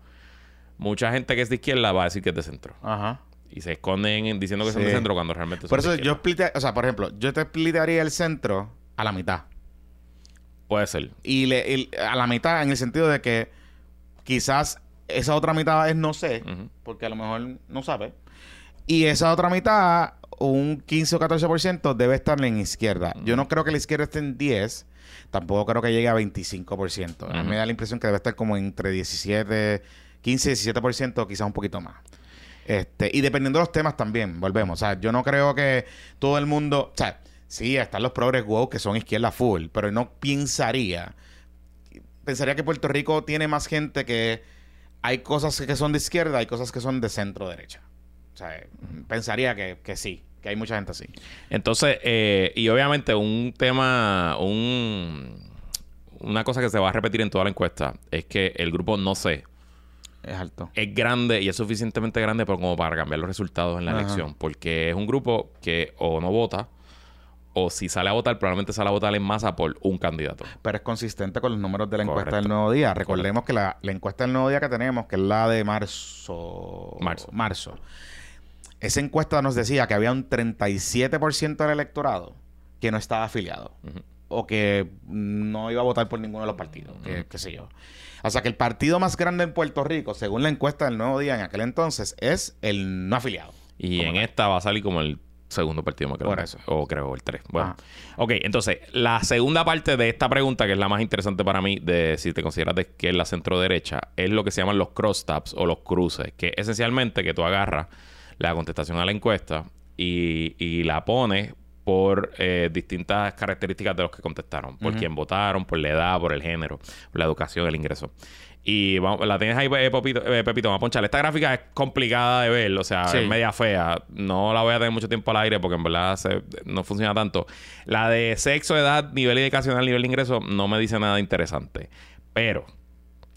B: mucha gente que es de izquierda va a decir que es de centro. Ajá. Y se esconden diciendo que son de centro cuando realmente son
A: Por eso yo expliqué, o sea, por ejemplo, yo te explicaría el centro a la mitad.
B: Puede ser.
A: Y, le, a la mitad en el sentido de que quizás esa otra mitad es no sé, porque a lo mejor no sabe. Y esa otra mitad, un 15 o 14%, debe estar en izquierda. Yo no creo que la izquierda esté en 10, tampoco creo que llegue a 25%. A mí me da la impresión que debe estar como entre 17, 15, 17%, quizás un poquito más. Este, y dependiendo de los temas también, volvemos. O sea, yo no creo que todo el mundo. O sea, sí, están los progres wow que son izquierda full, pero no pensaría. Pensaría que Puerto Rico tiene más gente que. Hay cosas que son de izquierda, hay cosas que son de centro derecha. Sea, pensaría que, sí, que hay mucha gente así.
B: Entonces, eh, y obviamente un tema, un, una cosa que se va a repetir en toda la encuesta es que el grupo no sé
A: es alto.
B: Es grande y es suficientemente grande como para cambiar los resultados en la elección. Porque es un grupo que o no vota o si sale a votar, probablemente sale a votar en masa por un candidato.
A: Pero es consistente con los números de la encuesta del Nuevo Día. Recordemos que la, la, encuesta del Nuevo Día que tenemos, que es la de marzo.
B: Marzo.
A: Marzo esa encuesta nos decía que había un 37% del electorado que no estaba afiliado. O que no iba a votar por ninguno de los partidos, que, qué sé yo. O sea que el partido más grande en Puerto Rico, según la encuesta del Nuevo Día en aquel entonces, es el no afiliado.
B: Y en esta va a salir como el segundo partido más grande. Por eso. O creo el 3. Bueno. Ok, entonces, la segunda parte de esta pregunta, que es la más interesante para mí, de si te consideras que es la centro derecha, es lo que se llaman los crosstabs o los cruces, que esencialmente que tú agarras la contestación a la encuesta y, la pone por eh, distintas características de los que contestaron, por quién votaron, por la edad, por el género, por la educación, el ingreso. Y vamos, la tienes ahí, eh, Pepito, eh, Pepito, vamos a ponchar. Esta gráfica es complicada de ver, o sea, es media fea. No la voy a tener mucho tiempo al aire porque en verdad no funciona tanto. La de sexo, edad, nivel educacional, nivel de ingreso, no me dice nada interesante. Pero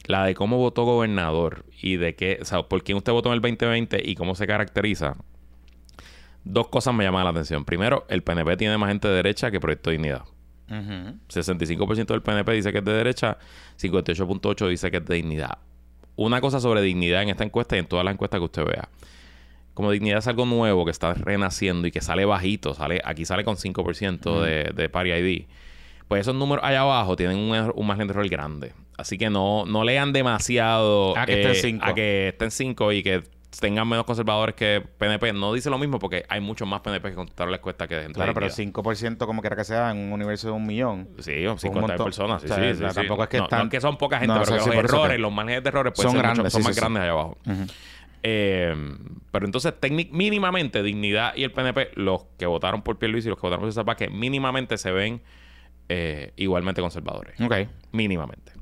B: la de cómo votó gobernador y de qué, o sea, por quién usted votó en el 2020 y cómo se caracteriza, dos cosas me llaman la atención. Primero, el PNP tiene más gente de derecha que Proyecto Dignidad. 65% del PNP dice que es de derecha, 58.8% dice que es de dignidad. Una cosa sobre dignidad en esta encuesta y en todas las encuestas que usted vea. Como dignidad es algo nuevo que está renaciendo y que sale bajito, sale aquí sale con 5% de, de Party ID. Pues esos números allá abajo tienen un, un margen de error grande. Así que no, no lean demasiado
A: a que estén 5
B: eh, a que estén cinco y que tengan menos conservadores que PNP. No dice lo mismo porque hay muchos más PNP que contestaron la encuesta que dentro
A: Claro, pero 5% como quiera que sea en un universo de un millón.
B: Sí, 50 personas. Sí, sí, sí,
A: tampoco es que
B: están... que son poca gente, pero que los errores, los márgenes de errores son, grandes, son más grandes allá abajo. eh, pero entonces, mínimamente, Dignidad y el PNP, los que votaron por Pierluisi y los que votaron por César que mínimamente se ven eh, igualmente conservadores.
A: Ok.
B: Mínimamente.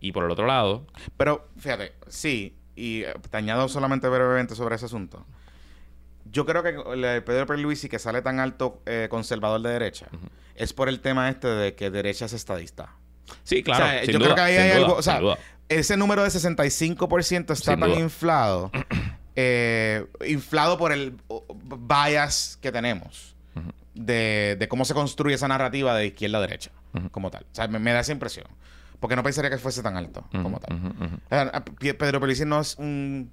B: Y por el otro lado.
A: Pero fíjate, sí, y eh, te añado solamente brevemente sobre ese asunto. Yo creo que el Pedro Perluisi que sale tan alto eh, conservador de derecha es por el tema este de que derecha es estadista.
B: Sí, claro.
A: O sea,
B: sin
A: yo
B: duda,
A: creo que ahí hay
B: duda,
A: algo. O sea, ese número de 65% está
B: Sin
A: tan
B: duda.
A: inflado. eh, inflado por el bias que tenemos. De, de cómo se construye esa narrativa de izquierda a derecha. Como tal. O sea, me, me da esa impresión. Porque no pensaría que fuese tan alto. Como tal. O sea, Pedro Pelici no es un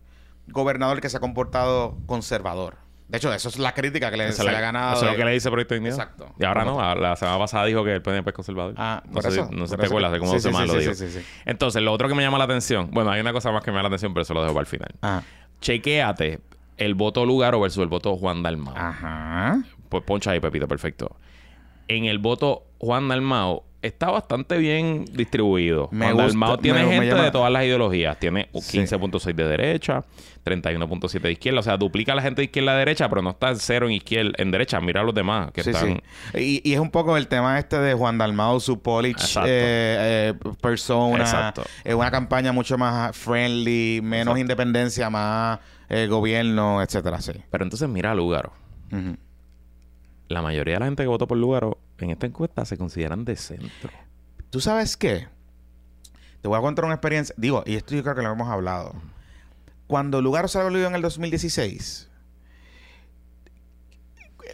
A: gobernador que se ha comportado conservador. De hecho, eso es la crítica que le, se ha ganado.
B: Eso es lo que le dice Proyecto Dignidad.
A: Exacto.
B: Y ahora no. La semana pasada dijo que el PNP es conservador.
A: Ah,
B: no
A: por
B: sé,
A: eso.
B: si- no sé te acuerdas de cómo se llama lo
A: sí,
B: digo.
A: sí, sí, sí.
B: Entonces, lo otro que me llama la atención. Bueno, hay una cosa más que me llama la atención, pero eso lo dejo para el final.
A: Ah.
B: Chequéate el voto Lugaro versus el voto Juan Dalmao.
A: Ajá.
B: Pues poncha ahí, Pepito, perfecto. En el voto Juan Dalmao está bastante bien distribuido.
A: Me
B: Juan
A: gusta-
B: Dalmao tiene
A: me- me
B: gente
A: llama-
B: de todas las ideologías. Tiene
A: Sí.
B: 15.6 de derecha, 31.7 de izquierda. O sea, duplica a la gente de izquierda a derecha, pero no está en cero en izquierda, en derecha. Mira a los demás que
A: Sí,
B: están...
A: sí. Y, y es un poco el tema este de Juan Dalmau, su
B: Exacto.
A: eh, eh, persona.
B: Exacto.
A: Es una campaña mucho más friendly, menos
B: Exacto.
A: independencia, más eh, gobierno, etcétera. Sí.
B: Pero entonces mira a Lugaro.
A: Ujú.
B: La mayoría de la gente que votó por Lugaro en esta encuesta se consideran de centro.
A: ¿Tú sabes qué? Te voy a contar una experiencia. Digo, y esto yo creo que lo hemos hablado. Cuando Lugaro salió en el 2016,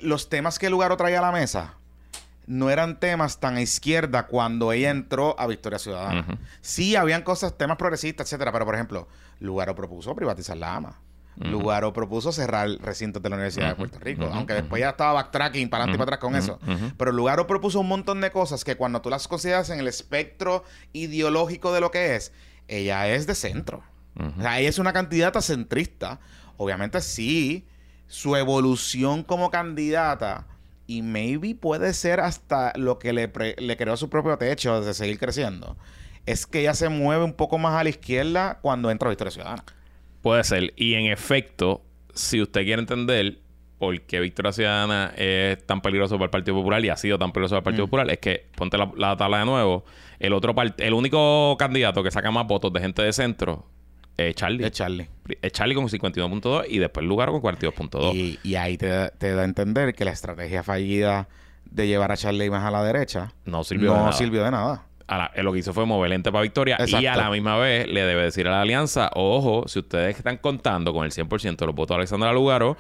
A: los temas que Lugaro traía a la mesa no eran temas tan a izquierda cuando ella entró a Victoria Ciudadana. Sí, habían cosas, temas progresistas, etcétera, pero por ejemplo, Lugaro propuso privatizar la AMA. Lugaro propuso cerrar recintos de la Universidad de Puerto Rico, aunque después ya estaba backtracking para adelante y para atrás con eso. Pero Lugaro propuso un montón de cosas que cuando tú las consideras en el espectro ideológico de lo que es, ella es de centro. O sea, ella es una candidata centrista. Obviamente sí, su evolución como candidata y maybe puede ser hasta lo que le, pre- le creó su propio techo de seguir creciendo. Es que ella se mueve un poco más a la izquierda cuando entra a Victoria Ciudadana.
B: Puede ser. Y en efecto, si usted quiere entender por qué Victoria Ciudadana es tan peligroso para el Partido Popular y ha sido tan peligroso para el Partido
A: Mm.
B: Popular, es que, ponte la, la tabla de nuevo, el otro part- el único candidato que saca más votos de gente de centro es Charlie.
A: Es Charlie.
B: Es Charlie con 51.2 y después Lugar con 42.2.
A: Y, y ahí te, da- te da a entender que la estrategia fallida de llevar a Charlie más a la derecha
B: No sirvió
A: no
B: de nada.
A: sirvió de nada.
B: A la- lo que hizo fue mover lente para Victoria y a la misma vez le debe decir a la alianza, ojo, si ustedes están contando con el 100% de los votos de Alexandra Lugaro,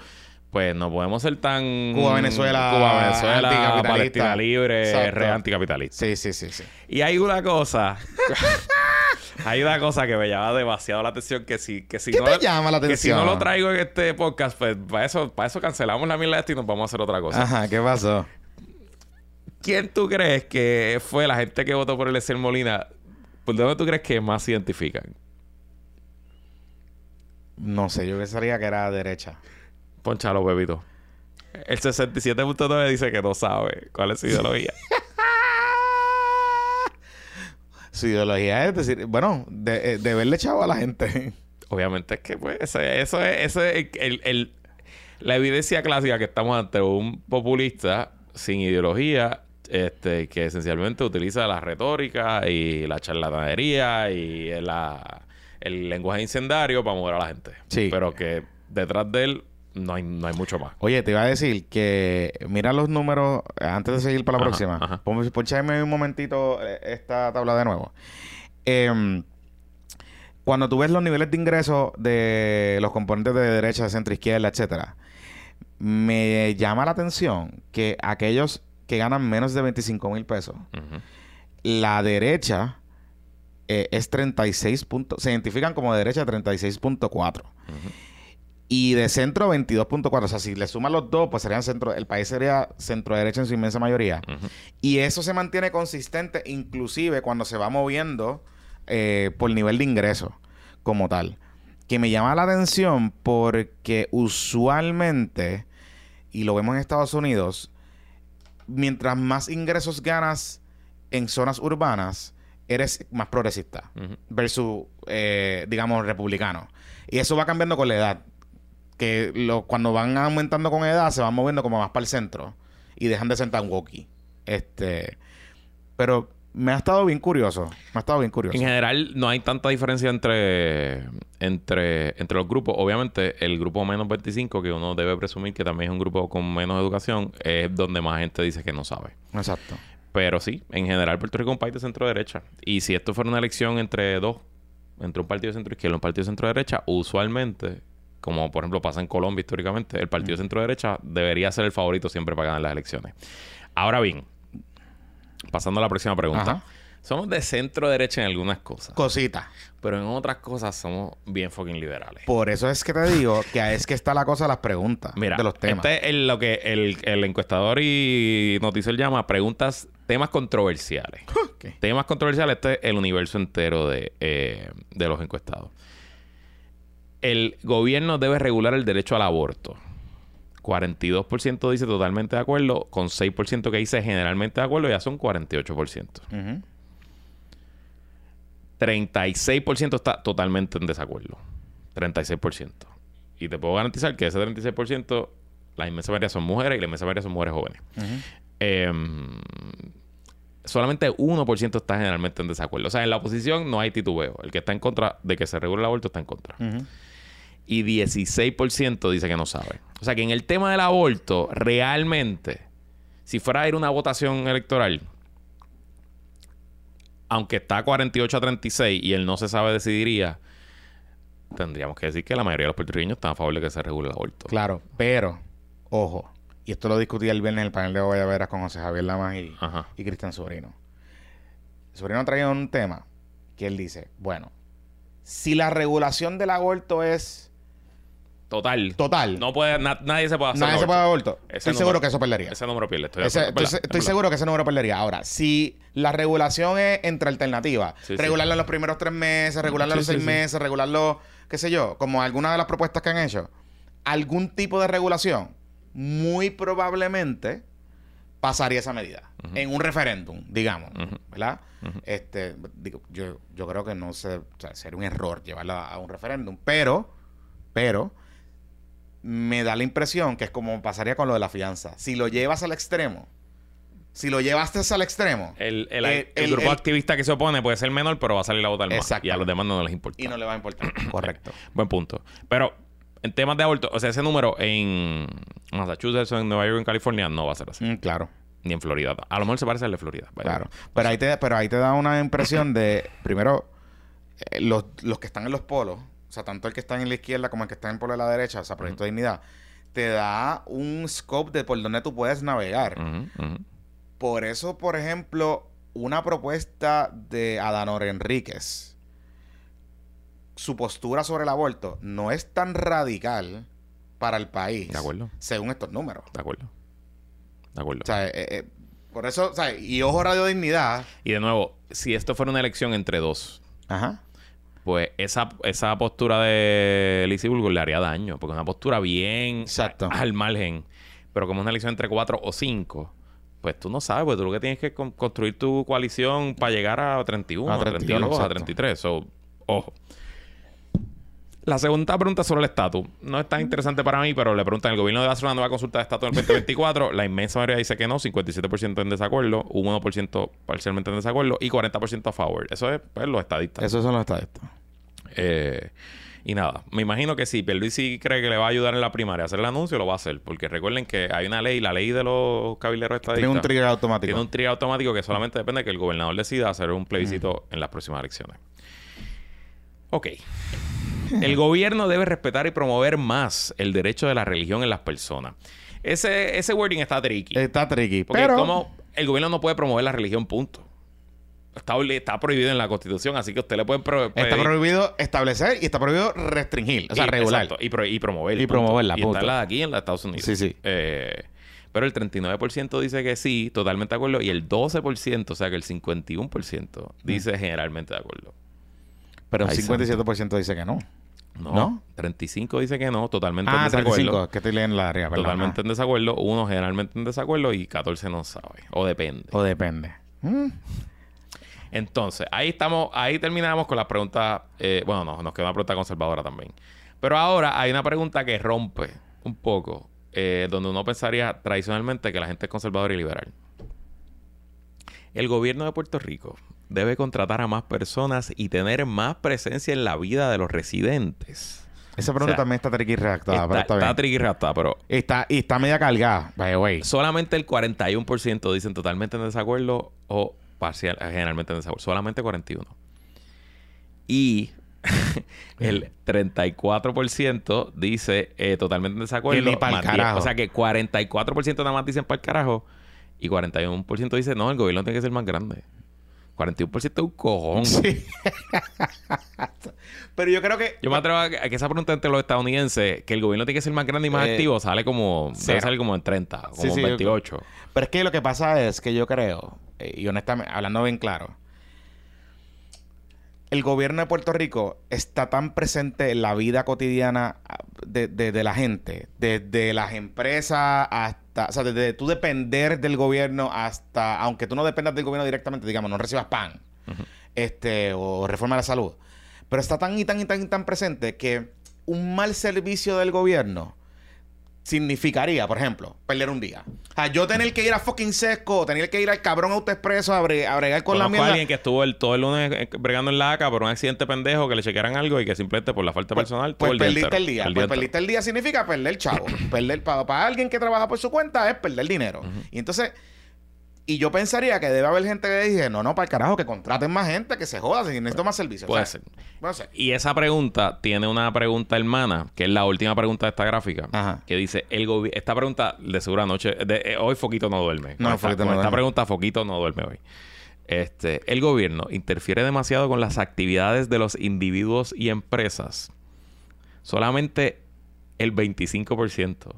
B: pues no podemos ser tan...
A: Cuba, Venezuela,
B: Cuba, Venezuela. Palestina libre, re anticapitalista.
A: Sí, sí, sí, sí.
B: Y hay una cosa... hay una cosa que me llama demasiado la atención que si, que si
A: ¿Qué
B: no...
A: te llama la
B: Que si no
A: atención?
B: lo traigo en este podcast, pues para eso, para eso cancelamos la esto y nos vamos a hacer otra cosa.
A: Ajá, ¿qué pasó?
B: ¿Quién tú crees que fue la gente que votó por Eliezer Molina? ¿Por dónde tú crees que más se identifican?
A: No sé, yo pensaría que era derecha.
B: Ponchalo, bebito. El 67.9 dice que no sabe cuál es su ideología.
A: Su ideología es decir, bueno, de, eh, de verle chavo a la gente.
B: Obviamente es que, pues, eso es, ese es el, el- la evidencia clásica que estamos ante un populista sin ideología, este, que esencialmente utiliza la retórica y la charlatanería y la, el lenguaje incendario para mover a la gente.
A: Sí.
B: Pero que detrás de él no hay, no hay mucho más.
A: Oye, te iba a decir que mira los números antes de seguir para la
B: Ajá,
A: próxima.
B: ajá.
A: Pon- Ponchame un momentito eh, esta tabla de nuevo. Em, cuando tú ves los niveles de ingreso de los componentes de derecha, centro, izquierda, etcétera, me llama la atención que aquellos que ganan menos de 25 mil pesos, la derecha eh, es 36 puntos, se identifican como de derecha 36.4 y de centro 22.4, o sea, si le suman los dos, pues serían centro, el país sería centro derecha en su inmensa mayoría. Y eso se mantiene consistente inclusive cuando se va moviendo eh, por nivel de ingreso como tal. Que me llama la atención porque usualmente, y lo vemos en Estados Unidos, mientras más ingresos ganas en zonas urbanas, eres más progresista
B: Ujú.
A: versus, eh, digamos, republicano. Y eso va cambiando con la edad. Que lo, cuando van aumentando con edad, se van moviendo como más para el centro. Y dejan de ser tan wokey. Este. Pero me ha estado bien curioso. Me ha estado bien curioso.
B: En general, no hay tanta diferencia entre, entre, entre los grupos. Obviamente, el grupo menos 25, que uno debe presumir que también es un grupo con menos educación, es donde más gente dice que no sabe.
A: Exacto.
B: pero sí, en general Puerto Rico es un país de centro-derecha. Y si esto fuera una elección entre dos, entre un partido de centro-izquierda y un partido de centro-derecha, usualmente, como por ejemplo pasa en Colombia históricamente, el partido de centro-derecha debería ser el favorito siempre para ganar las elecciones. Ahora bien, pasando a la próxima pregunta.
A: Ajá.
B: Somos de centro-derecha en algunas cosas,
A: Cosita.
B: pero en otras cosas somos bien fucking liberales.
A: Por eso es que te digo que es que está la cosa de las preguntas.
B: Mira,
A: de los temas.
B: este es el- lo que el, el encuestador y noticiero llama preguntas, temas controversiales. Temas controversiales, este es el universo entero de, eh, de los encuestados. El gobierno debe regular el derecho al aborto. 42% dice totalmente de acuerdo, con 6% que dice generalmente de acuerdo, ya son 48%.
A: Ujú.
B: 36% está totalmente en desacuerdo. 36%. Y te puedo garantizar que ese 36%, la inmensa mayoría son mujeres y la inmensa mayoría son mujeres jóvenes.
A: Ujú.
B: Em, solamente 1% está generalmente en desacuerdo. O sea, en la oposición no hay titubeo. El que está en contra de que se regule el aborto está en contra.
A: Ujú.
B: Y 16% dice que no sabe. O sea, que en el tema del aborto, realmente, si fuera a ir una votación electoral, aunque está 48 a 36 y él no se sabe decidiría, tendríamos que decir que la mayoría de los puertorriqueños están a favor de que se regule el aborto.
A: Claro, pero, ojo, y esto lo discutí el viernes en el panel de Guayaberas con José Javier Lamas y,
B: Ajá.
A: y Cristian Sobrino. Sobrino traía un tema que él dice, bueno, si la regulación del aborto es
B: Total.
A: total,
B: No puede, na- nadie se puede hacer
A: nadie se puede
B: aborto.
A: aborto,
B: Ese
A: estoy
B: número-
A: seguro que eso perdería.
B: Ese número pierde. Estoy, de
A: Ese-
B: acuerdo.
A: estoy,
B: Es verdad,
A: estoy
B: es
A: seguro que ese número perdería. Ahora, si la regulación es entre alternativas,
B: Sí, sí.
A: regularlo en los primeros tres meses, regularlo en los
B: Sí,
A: seis
B: sí,
A: meses, regularlo, qué sé yo, como algunas de las propuestas que han hecho, algún tipo de regulación, muy probablemente pasaría esa medida en un referéndum, digamos. ¿verdad? Este, digo, yo, yo creo que no se, o sea, sería un error llevarlo a, a un referéndum, pero, pero me da la impresión que es como pasaría con lo de la fianza. Si lo llevas al extremo, si lo llevaste al extremo
B: El, el-
A: Eh,
B: el
A: el-
B: grupo activista que se opone puede ser menor, pero va a salir a votar más. Y a los demás no les importa.
A: y no le va a importar, correcto.
B: Buen punto. Pero en temas de aborto, o sea, ese número en Massachusetts, en Nueva York, en California, no va a ser así.
A: Mm, claro,
B: Ni en Florida. A lo mejor se parece al de Florida. vaya.
A: claro. Pero ahí te, pero ahí te da una impresión de, primero, eh, los, los que están en los polos, o sea, tanto el que está en la izquierda como el que está en de la derecha, o sea, Proyecto de Dignidad, te da un scope de por dónde tú puedes navegar. Por eso, por ejemplo, una propuesta de Adanor Enríquez, su postura sobre el aborto no es tan radical para el país.
B: De acuerdo.
A: Según estos números.
B: De acuerdo. De acuerdo.
A: O sea, eh, eh, por eso, o sea, y ojo Radio Dignidad.
B: y de nuevo, si esto fuera una elección entre dos,
A: Ajá.
B: Pues esa, esa postura de Lizzie Bulgo le haría daño, porque es una postura bien
A: Exacto.
B: al margen. Pero como es una elección entre cuatro o cinco, pues tú no sabes, pues tú lo que tienes que con- construir tu coalición para llegar a 31,
A: A
B: a
A: 31,
B: 32, a
A: exacto.
B: 33. So, ojo. La segunda pregunta sobre el estatus. No es tan interesante para mí, pero le preguntan, ¿el gobierno debe hacer una nueva consulta de estatus en el 2024? La inmensa mayoría dice que no, 57% en desacuerdo, un 1% parcialmente en desacuerdo y 40% a favor. Eso es pues, los estadistas.
A: Esos son los estadistas.
B: Eh, y nada, me imagino que si Pierluisi cree que le va a ayudar en la primaria a hacer el anuncio, lo va a hacer. Porque recuerden que hay una ley, la ley de los cabilderos estadistas.
A: Tiene un trigger automático.
B: Tiene un trigger automático que solamente depende de que el gobernador decida hacer un plebiscito en las próximas elecciones. Ok. El gobierno debe respetar y promover más el derecho de la religión en las personas. Ese, ese wording está tricky.
A: Está tricky.
B: porque
A: pero
B: como el gobierno no puede promover la religión, punto. Está, está prohibido en la Constitución, así que usted le puede pro-
A: está prohibido establecer y está prohibido restringir. O sea,
B: y-
A: regular.
B: exacto, y, pro- y promover.
A: Y
B: Y está
A: punto.
B: la de aquí en los Estados Unidos.
A: Sí, sí.
B: Eh, pero el 39% dice que sí, totalmente de acuerdo. Y el 12%, o sea que el 51% dice generalmente de acuerdo.
A: Pero
B: Ay,
A: 57% dice que no.
B: No,
A: ¿No?
B: 35 dice que no, totalmente en
A: Ah,
B: desacuerdo.
A: 35. Es que estoy leyendo la arriba, perdón.
B: Totalmente en desacuerdo. Uno generalmente en desacuerdo y 14 no sabe. O depende.
A: O depende. Mm.
B: Entonces, ahí estamos, ahí terminamos con las preguntas. eh, bueno, no, nos queda una pregunta conservadora también. Pero ahora hay una pregunta que rompe un poco, eh, donde uno pensaría tradicionalmente que la gente es conservadora y liberal. El gobierno de Puerto Rico debe contratar a más personas y tener más presencia en la vida de los residentes.
A: Esa pregunta
B: O sea,
A: también está tricky redactada, pero
B: Está,
A: está bien.
B: está tricky redactada, pero
A: Y está, y está media cargada, by the way.
B: solamente el 41% dicen totalmente en desacuerdo o parcial, generalmente en desacuerdo. Solamente 41. Y el 34% dice eh, totalmente en desacuerdo.
A: Ni
B: más 10.
A: carajo.
B: O sea que 44% nada más dicen para el carajo y 41% dice no, el gobierno tiene que ser más grande. 41% es un cojón.
A: Sí. pero yo creo que...
B: Yo me atrevo a que, a que esa pregunta entre los estadounidenses, que el gobierno tiene que ser más grande y más
A: Eh,
B: activo, sale como, debe salir como en 30, como
A: Sí, sí,
B: en
A: yo-
B: 28.
A: Pero es que lo que pasa es que yo creo, eh, y honestamente, hablando bien claro, el gobierno de Puerto Rico está tan presente en la vida cotidiana ah, de, de- de la gente, desde las empresas hasta, o sea, desde tú depender del gobierno hasta, aunque tú no dependas del gobierno directamente, digamos, no recibas pan, este, o reforma de la salud, pero está tan y tan y tan y tan presente que un mal servicio del gobierno significaría, por ejemplo, perder un día. O sea, yo tener que ir a fucking sesco, tener que ir al cabrón autoexpreso a, bre- a bregar con la
B: Conozco a
A: mierda.
B: alguien que estuvo el, todo el lunes eh, bregando en la ACA por un accidente pendejo que le chequearan algo y que simplemente por la falta
A: Pues,
B: personal
A: pues
B: todo el día
A: perdiste
B: entero.
A: el día.
B: El
A: Pues
B: entero.
A: perdiste el día significa perder chavo. perder para, para alguien que trabaja por su cuenta es perder dinero. Y entonces, y yo pensaría que debe haber gente que dice, no, no, para el carajo, que contraten más gente, que se joda, si necesito más servicios.
B: Puede
A: O sea,
B: ser.
A: No sé.
B: Y esa pregunta tiene una pregunta hermana, que es la última pregunta de esta gráfica,
A: Ajá.
B: que dice, el esta pregunta de seguro anoche, de- eh, hoy Foquito no duerme.
A: No,
B: esta-
A: Foquito no
B: esta
A: duerme.
B: pregunta Foquito no duerme hoy. Este, el gobierno interfiere demasiado con las actividades de los individuos y empresas. Solamente el 25%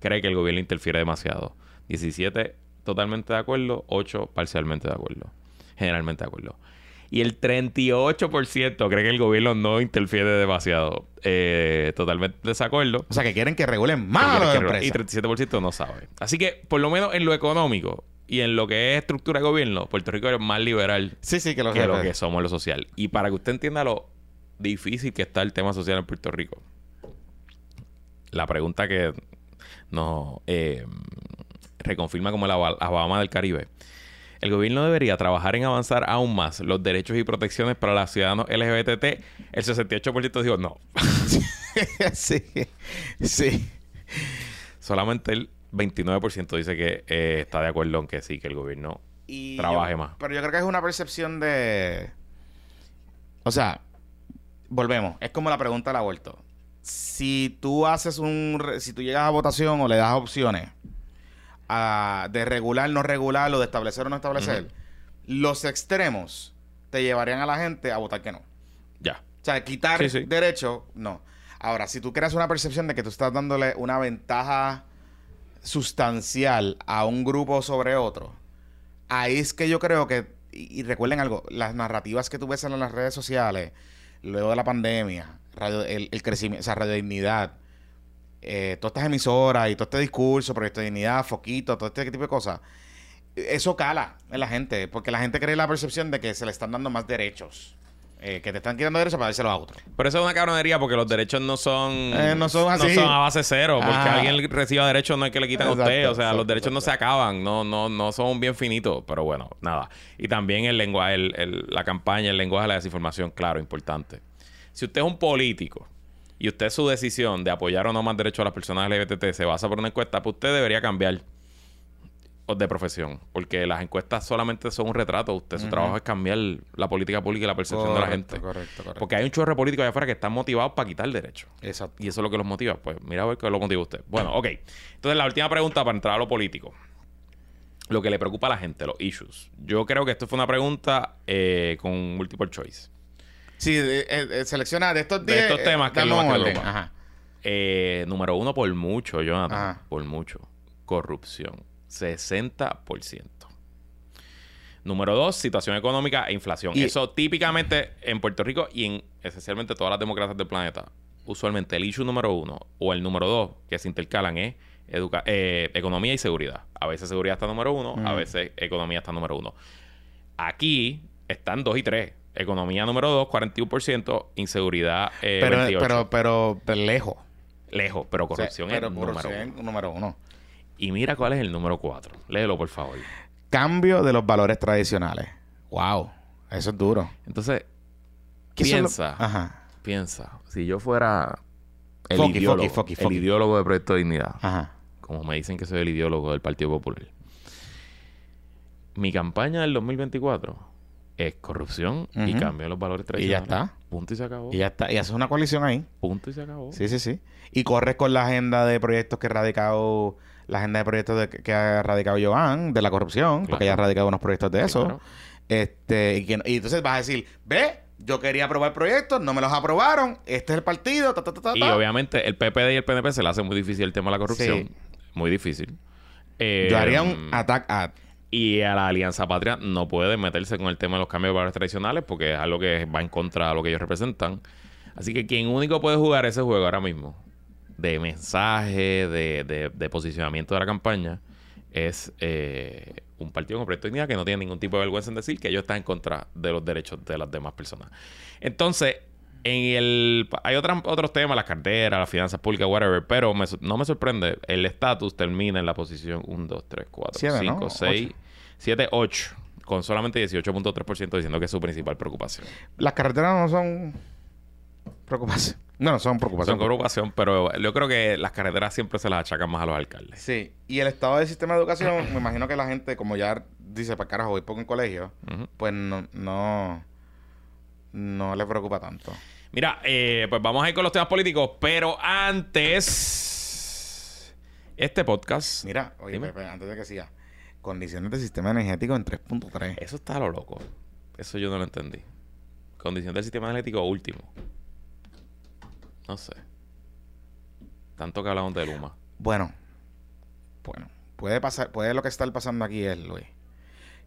B: cree que el gobierno interfiere demasiado. 17 totalmente de acuerdo, 8 parcialmente de acuerdo. Generalmente de acuerdo. Y el 38% cree que el gobierno no interfiere demasiado. Eh, totalmente de desacuerdo.
A: O sea, que quieren que regulen más a las
B: Y
A: empresas.
B: 37% no sabe. Así que, por lo menos en lo económico y en lo que es estructura de gobierno, Puerto Rico es más liberal
A: Sí, sí, que lo
B: que lo que somos lo social. Y para que usted entienda lo difícil que está el tema social en Puerto Rico, la pregunta que nos eh, reconfirma como la Ba- Alabama del Caribe. El gobierno debería trabajar en avanzar aún más los derechos y protecciones para los ciudadanos LGBT. El 68% dijo no.
A: sí, sí.
B: Solamente el 29% dice que eh, está de acuerdo en que sí, que el gobierno
A: Y
B: Trabaje
A: yo-
B: más.
A: Pero yo creo que es una percepción de. O sea, volvemos. Es como la pregunta del aborto. Si tú haces un. Si tú llegas a votación o le das opciones a- de regular, no regular, o de establecer o no establecer, los extremos te llevarían a la gente a votar que no.
B: ya.
A: O sea, quitar
B: Sí, sí.
A: derecho, no. Ahora, si tú creas una percepción de que tú estás dándole una ventaja sustancial a un grupo sobre otro, ahí es que yo creo que, y, y recuerden algo, las narrativas que tú ves en las redes sociales, luego de la pandemia, radio- el, el crecimiento, o sea, Radio Dignidad, eh, todas estas emisoras y todo este discurso, Proyecto de Dignidad, Foquito, todo este tipo de cosas, eso cala en la gente, porque la gente cree la percepción de que se le están dando más derechos. eh, que te están quitando derechos para dárselos a otros.
B: Pero eso es una cabronería porque los derechos no son...
A: Eh, no son así.
B: No son a base cero. Porque
A: Ajá.
B: alguien reciba derechos no es que le quitan a usted.
A: Exacto,
B: O sea,
A: exacto,
B: los derechos no se
A: exacto.
B: acaban. No, no, no son bien finitos. Pero bueno, nada. Y también el lenguaje, el- el- la campaña, el lenguaje de la desinformación, claro, importante. Si usted es un político y usted su decisión de apoyar o no más derechos a las personas LGBT se basa por una encuesta, pues usted debería cambiar de profesión. Porque las encuestas solamente son un retrato. Usted, su trabajo es cambiar la política pública y la percepción de la gente.
A: Correcto, correcto.
B: Porque hay un chorro de políticos allá afuera que están motivados para quitar derechos.
A: Exacto.
B: Y eso es lo que los motiva. Pues mira a ver qué lo motiva usted. Bueno, ok. Entonces, la última pregunta para entrar a lo político. Lo que le preocupa a la gente, los issues. Yo creo que esto fue una pregunta eh, con multiple choice.
A: Sí, eh, eh, eh, selecciona de estos
B: De
A: 10.
B: estos temas que que
A: orden. Ajá.
B: Eh, número uno, por mucho, Jonathan.
A: Ajá.
B: Por mucho. Corrupción. 60%. Número dos, situación económica e inflación.
A: Y-
B: Eso típicamente en Puerto Rico y en esencialmente todas las democracias del planeta. Usualmente el issue número uno o el número dos que se intercalan es educa- eh, economía y seguridad. A veces seguridad está número uno, a veces economía está número uno. Aquí están dos y tres. Economía número dos, 41%. Inseguridad, eh,
A: pero,
B: 28%.
A: pero, pero, pero lejos.
B: Lejos, pero
A: O sea,
B: corrupción
A: pero
B: es número uno.
A: número uno.
B: Y mira cuál es el número cuatro. Léelo, por favor.
A: Cambio de los valores tradicionales. Wow. Eso es duro.
B: Entonces,
A: ¿Qué son los-
B: piensa,
A: Ajá.
B: piensa. Si yo fuera el
A: Foqui,
B: ideólogo,
A: Foqui, Foqui,
B: el ideólogo de Proyecto de Dignidad.
A: Ajá.
B: Como me dicen que soy el ideólogo del Partido Popular. Mi campaña del 2024 es corrupción y cambio de los valores
A: Y
B: tradicionales.
A: ya está.
B: Punto y se acabó.
A: Y ya está. Y haces una coalición ahí.
B: Punto y se acabó.
A: Sí, sí, sí. Y corres con la agenda de proyectos que ha radicado, la agenda de proyectos de- que ha radicado Joan, de la corrupción, porque ella ha radicado unos proyectos de
B: Sí,
A: eso.
B: claro.
A: Este, y, que- y entonces vas a decir, ve, yo quería aprobar proyectos, no me los aprobaron, este es el partido, ta, ta, ta, ta,
B: Y obviamente el PPD y el PNP se le hace muy difícil el tema de la corrupción.
A: Sí.
B: Muy difícil. Eh,
A: Yo haría un attack ad.
B: Y a la Alianza Patria no puede meterse con el tema de los cambios de valores tradicionales porque es algo que va en contra de lo que ellos representan. Así que quien único puede jugar ese juego ahora mismo de mensaje, de, de- de posicionamiento de la campaña, es eh, un partido con proyecto que no tiene ningún tipo de vergüenza en decir que ellos están en contra de los derechos de las demás personas. Entonces, en el hay otras, otros temas, las carteras, las finanzas públicas, whatever, pero me no me sorprende. El estatus termina en la posición 1, 2, 3, 4,
A: Siete,
B: 5,
A: ¿no?
B: 6, 7, 8, con solamente 18.3% diciendo que es su principal preocupación.
A: Las carreteras no son preocupación. No, no son preocupación.
B: Son preocupación, pero yo creo que las carreteras siempre se las achacan más a los alcaldes.
A: Sí. Y el estado del sistema de educación, me imagino que la gente, como ya dice, para carajo, voy poco en colegio, pues no, no, no le preocupa tanto.
B: Mira, eh, pues vamos a ir con los temas políticos, pero antes, este podcast,
A: Mira, oye. Pepe, antes de que siga, condiciones del sistema energético en 3.3.
B: eso está a lo loco. Eso yo no lo entendí. Condición del sistema energético último. No sé. Tanto que hablamos de Luma.
A: Bueno, bueno, puede pasar, puede lo que está pasando aquí es, Luis,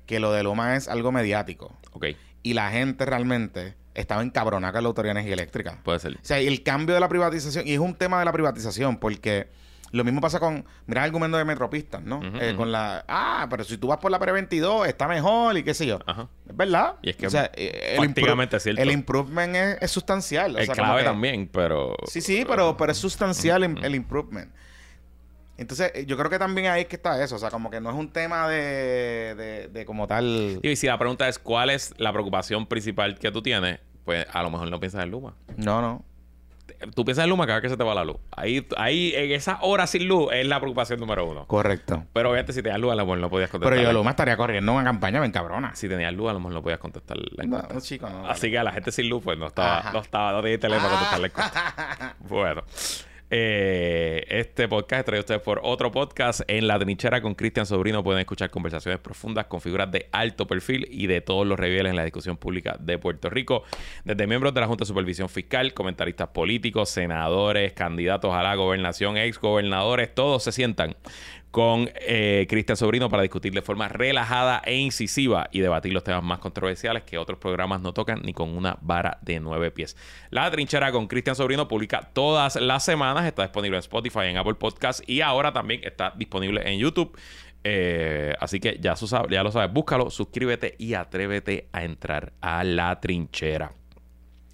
A: que lo de Luma es algo mediático
B: Ok,
A: y la gente realmente estaba encabronada con la Autoridad de Energía Eléctrica.
B: puede ser.
A: O sea, y el cambio de la privatización, y es un tema de la privatización, porque lo mismo pasa con, mira el argumento de Metropistas, ¿no? Eh. Con la, ah, pero si tú vas por la pre-22, está mejor y qué sé yo.
B: Ajá.
A: Es verdad.
B: Y es que
A: o sea, eh, el,
B: prácticamente es
A: impro-
B: cierto.
A: el improvement es, es sustancial. o sea, como
B: clave
A: que-
B: también, pero...
A: Sí, sí, pero, pero es sustancial el improvement. Entonces, eh, yo creo que también ahí es que está eso. O sea, como que no es un tema de, de, de como tal.
B: Y si la pregunta es cuál es la preocupación principal que tú tienes, pues a lo mejor no piensas en Luma.
A: No, no.
B: Tú piensas en Luma cada vez que se te va la luz. Ahí, ahí en esa hora sin luz es la preocupación número uno.
A: Correcto.
B: Pero obviamente si tenías luz a lo mejor no podías contestar.
A: Pero yo Luma estaría corriendo una campaña bien cabrona.
B: Si tenías luz a lo mejor no podías contestar la
A: No, chico, no.
B: Así que a la gente sin luz pues no estaba,
A: Ajá.
B: no estaba, no tenía teléfono para contestar la encuesta. Bueno, eh, este podcast traído ustedes por otro podcast. En La Trinchera con Cristian Sobrino pueden escuchar conversaciones profundas con figuras de alto perfil y de todos los revieles en la discusión pública de Puerto Rico. Desde miembros de la Junta de Supervisión Fiscal, comentaristas políticos, senadores, candidatos a la gobernación, ex gobernadores, todos se sientan con eh, Cristian Sobrino para discutir de forma relajada e incisiva y debatir los temas más controversiales que otros programas no tocan ni con una vara de nueve pies. La trinchera con Cristian Sobrino publica todas las semanas, está disponible en Spotify, en Apple Podcast y ahora también está disponible en YouTube. Eh, así que ya, ya lo sabes, búscalo, suscríbete y atrévete a entrar a la trinchera.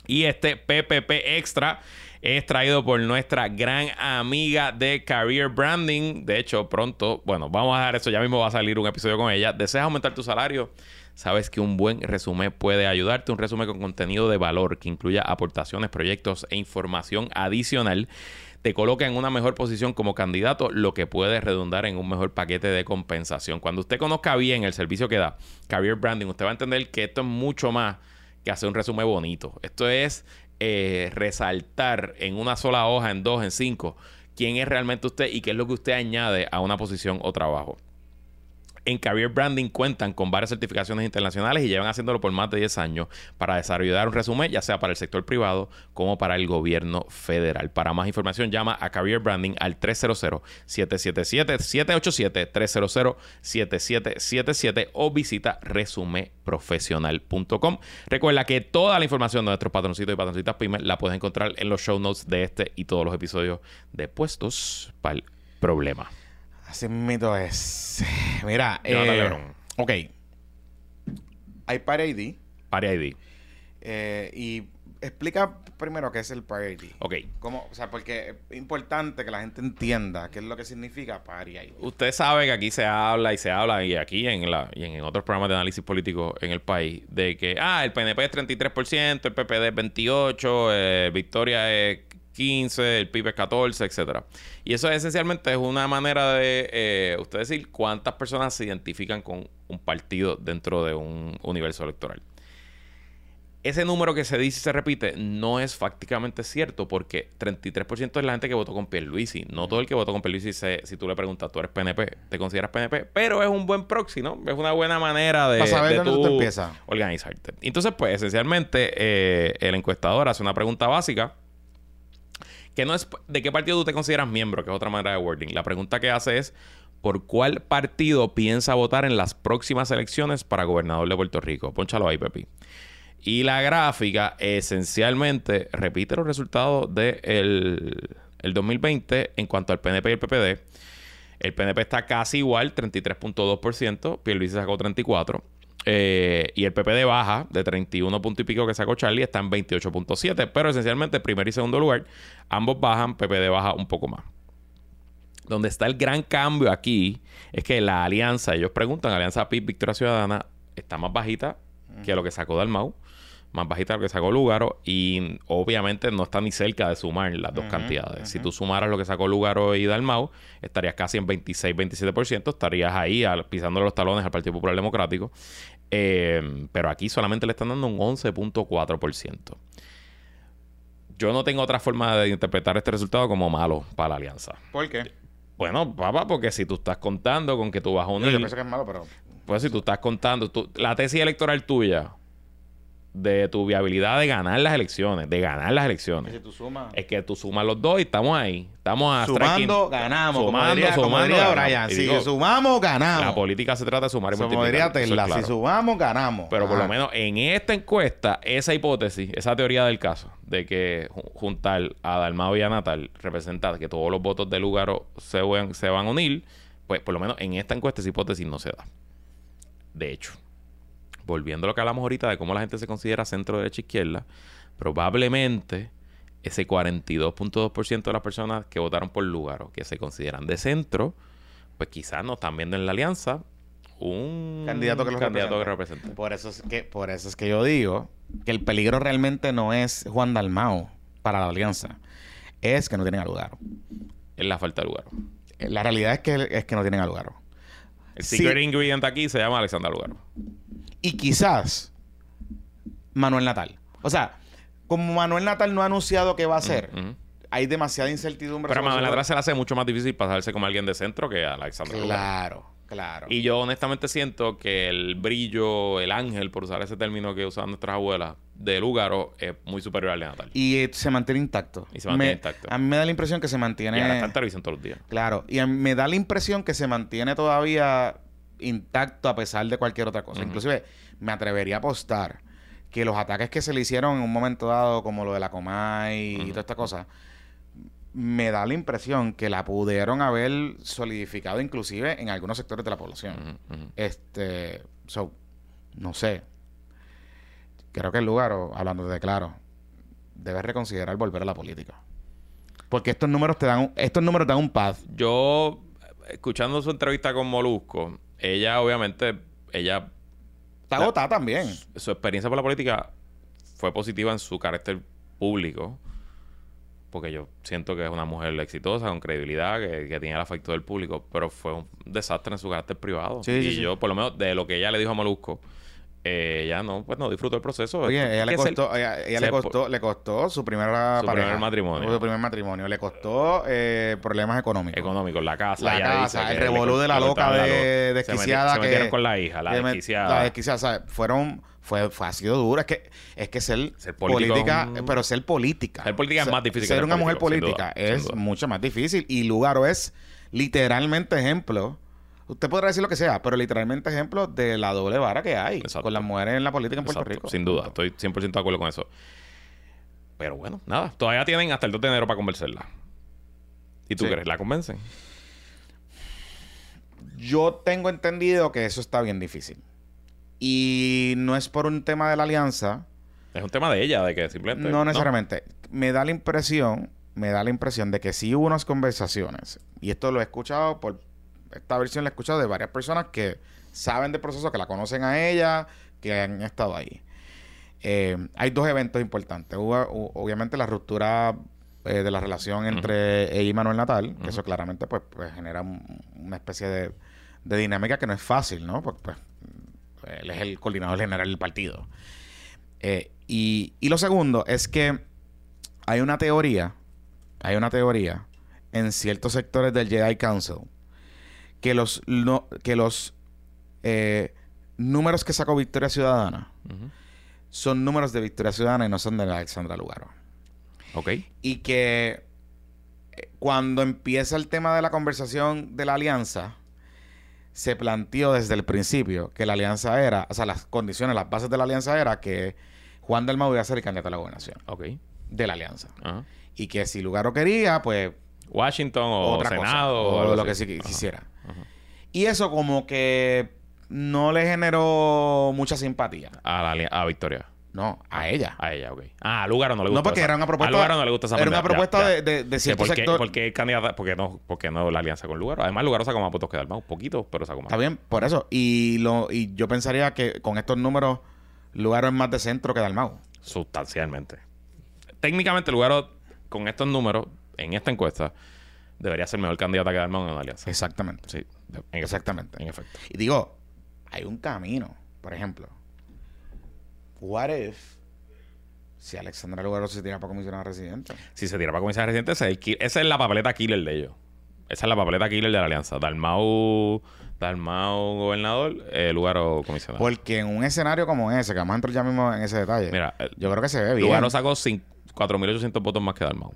B: Y este PPP Extra es traído por nuestra gran amiga de Career Branding. De hecho, pronto, bueno, vamos a dar eso. Ya mismo va a salir un episodio con ella. ¿Deseas aumentar tu salario? Sabes que un buen resumen puede ayudarte. Un resumen con contenido de valor que incluya aportaciones, proyectos e información adicional. Te coloca en una mejor posición como candidato, lo que puede redundar en un mejor paquete de compensación. Cuando usted conozca bien el servicio que da Career Branding, usted va a entender que esto es mucho más que hacer un resumen bonito. Esto es eh, resaltar en una sola hoja, en dos, en cinco, quién es realmente usted y qué es lo que usted añade a una posición o trabajo. En Career Branding cuentan con varias certificaciones internacionales y llevan haciéndolo por más de 10 años para desarrollar un resumen, ya sea para el sector privado como para el gobierno federal. Para más información, llama a Career Branding al 300-777-787, 300-777-777 o visita resumeprofesional.com. Recuerda que toda la información de nuestros patroncitos y patroncitas pymes la puedes encontrar en los show notes de este y todos los episodios de Puestos para el Problema.
A: Así mito es. Mira, eh,
B: Lebron.
A: ok. Hay Party ID.
B: Party ID.
A: eh, y explica primero qué es el Party ID.
B: Ok.
A: ¿Cómo? O sea, porque es importante que la gente entienda qué es lo que significa Party ID.
B: Usted sabe que aquí se habla y se habla, y aquí en la y en otros programas de análisis político en el país, de que, ah, el PNP es 33%, el PPD es 28%, eh, Victoria es 15, el PIB es 14, etcétera. Y eso esencialmente es una manera de eh, usted decir cuántas personas se identifican con un partido dentro de un universo electoral ese número que se dice y se repite no es fácticamente cierto porque 33% es la gente que votó con Pierluisi. No todo el que votó con Pierluisi, se, si tú le preguntas, tú eres PNP, te consideras PNP, pero es un buen proxy, ¿no? Es una buena manera de,
A: saber
B: de
A: tú
B: organizarte. Entonces, pues, esencialmente, eh, el encuestador hace una pregunta básica que no es de qué partido tú te consideras miembro, que es otra manera de wording. La pregunta que hace es por cuál partido piensa votar en las próximas elecciones para gobernador de Puerto Rico. Pónchalo ahí, Pepi. Y la gráfica esencialmente repite los resultados del de el 2020 en cuanto al PNP y el PPD. El PNP está casi igual, 33.2%. Pierluisi sacó 34%. Eh, y el PPD baja de 31 puntos y pico que sacó Charlie, está en 28.7. Pero esencialmente, primer y segundo lugar, ambos bajan, PPD baja un poco más. Donde está el gran cambio aquí es que la alianza, ellos preguntan, Alianza PIB Victoria Ciudadana, está más bajita que lo que sacó Dalmau más bajita de lo que sacó Lugaro y obviamente no está ni cerca de sumar las dos cantidades. Si tú sumaras lo que sacó Lugaro y Dalmau, estarías casi en 26-27%, estarías ahí pisando los talones al Partido Popular Democrático. Eh, pero aquí solamente le están dando un 11.4%. Yo no tengo otra forma de interpretar este resultado como malo para la alianza.
A: ¿Por qué?
B: Bueno, papá, porque si tú estás contando con que tú vas a unir...
A: Yo pienso que es malo, pero...
B: Pues si tú estás contando... la tesis electoral tuya de tu viabilidad de ganar las elecciones, de ganar las elecciones.
A: Si tú sumas.
B: Es que tú sumas los dos y estamos ahí. Estamos a
A: Sumando, ganamos. Sumando, sumando. Brian. Si sumamos, ganamos.
B: La política se trata de sumar y
A: multiplicar. Si sumamos, ganamos.
B: Pero por lo menos en esta encuesta, esa hipótesis, esa teoría del caso, de que juntar a Dalmao y a Natal representa que todos los votos del lugar se, se van a unir, pues por lo menos en esta encuesta esa hipótesis no se da. De hecho volviendo a lo que hablamos ahorita de cómo la gente se considera centro derecha izquierda, probablemente ese 42.2% de las personas que votaron por o que se consideran de centro, pues quizás no están viendo en la alianza un
A: candidato que los candidato represente. Por eso es que por eso es que yo digo que el peligro realmente no es Juan Dalmao para la alianza, es que no tienen a Lugaro.
B: Es la falta de Lugaro.
A: La realidad es que es que no tienen a Lugaro.
B: El secret ingredient aquí se llama Alexander Lugaro
A: y quizás Manuel Natal. O sea, como Manuel Natal no ha anunciado qué va a hacer, hay demasiada incertidumbre.
B: Pero a Manuel Natal se le hace mucho más difícil pasarse como alguien de centro que a Alexander.
A: Claro, claro.
B: Y yo honestamente siento que el brillo, el ángel, por usar ese término que usaban nuestras abuelas, de Lugaro es muy superior al de Natal.
A: Y eh, se mantiene intacto.
B: Y se mantiene intacto.
A: A mí me da la impresión que se mantiene.
B: Y ahora está en televisión todos los días.
A: Claro. Y me da la impresión que se mantiene todavía intacto a pesar de cualquier otra cosa. Inclusive me atrevería a apostar que los ataques que se le hicieron en un momento dado, como lo de la Comay y toda esta cosa, me da la impresión que la pudieron haber solidificado inclusive en algunos sectores de la población. Este, so, no sé. Creo que el lugar, hablando de claro, debes reconsiderar volver a la política. Porque estos números te dan, estos números te dan un paz.
B: Yo, escuchando su entrevista con Molusco, ella obviamente, ella...
A: Está agotada también.
B: Su experiencia por la política fue positiva en su carácter público. Porque yo siento que es una mujer exitosa, con credibilidad, que, que tiene el afecto del público. Pero fue un desastre en su carácter privado. y yo, por lo menos, de lo que ella le dijo a Molusco, eh, ella no, pues no disfrutó el proceso.
A: Oye, ella, le costó, ella, le costó, le costó su primera
B: su primer matrimonio.
A: Su primer matrimonio. Le costó eh, problemas económicos.
B: Económicos, la casa.
A: La casa, el revolú de la loca de, desquiciada.
B: Se, metieron con la hija, la desquiciada.
A: La desquiciada. Fueron fue, fue, ha sido duro. Es que, es que ser, política, pero ser política.
B: Ser política es más difícil.
A: Ser una mujer política es mucho más difícil. Y Lugaro es literalmente ejemplo Usted podrá decir lo que sea, pero literalmente ejemplo de la doble vara que hay con las mujeres en la política en Puerto Rico.
B: Sin duda, estoy 100% de acuerdo con eso. Pero bueno, nada, todavía tienen hasta el 2 de enero para convencerla. ¿Y tú crees? ¿La convencen?
A: Yo tengo entendido que eso está bien difícil. Y no es por un tema de la alianza.
B: Es un tema de ella, de que simplemente.
A: No necesariamente. Me da la impresión, me da la impresión de que sí hubo unas conversaciones. Y esto lo he escuchado por esta versión la he escuchado de varias personas que saben del proceso, que la conocen a ella, que han estado ahí. Eh, hay dos eventos importantes. Hubo, obviamente la ruptura eh, de la relación entre ella y Manuel Natal, que eso claramente pues, pues genera un- una especie de, de dinámica que no es fácil, ¿no? Porque pues, él es el coordinador general del partido. Eh, y, y lo segundo es que hay una teoría, hay una teoría en ciertos sectores del Jedi Council que los, no- que los eh, números que sacó Victoria Ciudadana son números de Victoria Ciudadana y no son de Alexandra Lugaro.
B: Ok.
A: Y que eh, cuando empieza el tema de la conversación de la alianza, se planteó desde el principio que la alianza era, o sea, las condiciones, las bases de la alianza era que Juan del Mau iba a ser el candidato a la gobernación
B: Ok.
A: de la alianza.
B: Ajá.
A: Y que si Lugaro quería, pues
B: Washington o
A: otra
B: Senado
A: cosa, o lo que sí quisiera.
B: Ajá.
A: Y eso como que no le generó mucha simpatía.
B: A, la, ali- a Victoria.
A: No, a ella.
B: A ella, ok. Ah, a Lugaro no le gusta.
A: No, porque
B: esa-
A: era una propuesta.
B: A Lugaro no le gusta esa
A: Era una.
B: Ya,
A: propuesta
B: ya.
A: de, de, cierto
B: ¿Por qué,
A: sector.
B: por qué candidata? Porque no, porque no la alianza con Lugaro. Además, Lugaro saca más votos que Dalmau. Poquito, pero sacó más.
A: Está bien, por eso. Y lo y yo pensaría que con estos números, Lugaro es más de centro que Dalmau.
B: Sustancialmente. Técnicamente, Lugaro, con estos números, en esta encuesta, debería ser mejor candidata que Dalmau en una alianza.
A: Exactamente.
B: Sí, de- en,
A: Exactamente.
B: en efecto.
A: Y digo, hay un camino. Por ejemplo, what if si Alexandra Lugaro se tira para comisionada residente?
B: Si se tira para comisario residente, es el esa es la papeleta killer de ellos. Esa es la papeleta killer de la alianza. Dalmau, Dalmau gobernador, eh, Lugaro comisionado.
A: Porque en un escenario como ese, que vamos a entrar ya mismo en ese detalle,
B: Mira,
A: yo creo que se ve bien.
B: Lugaro sacó cin- 4.800 votos más que Dalmau.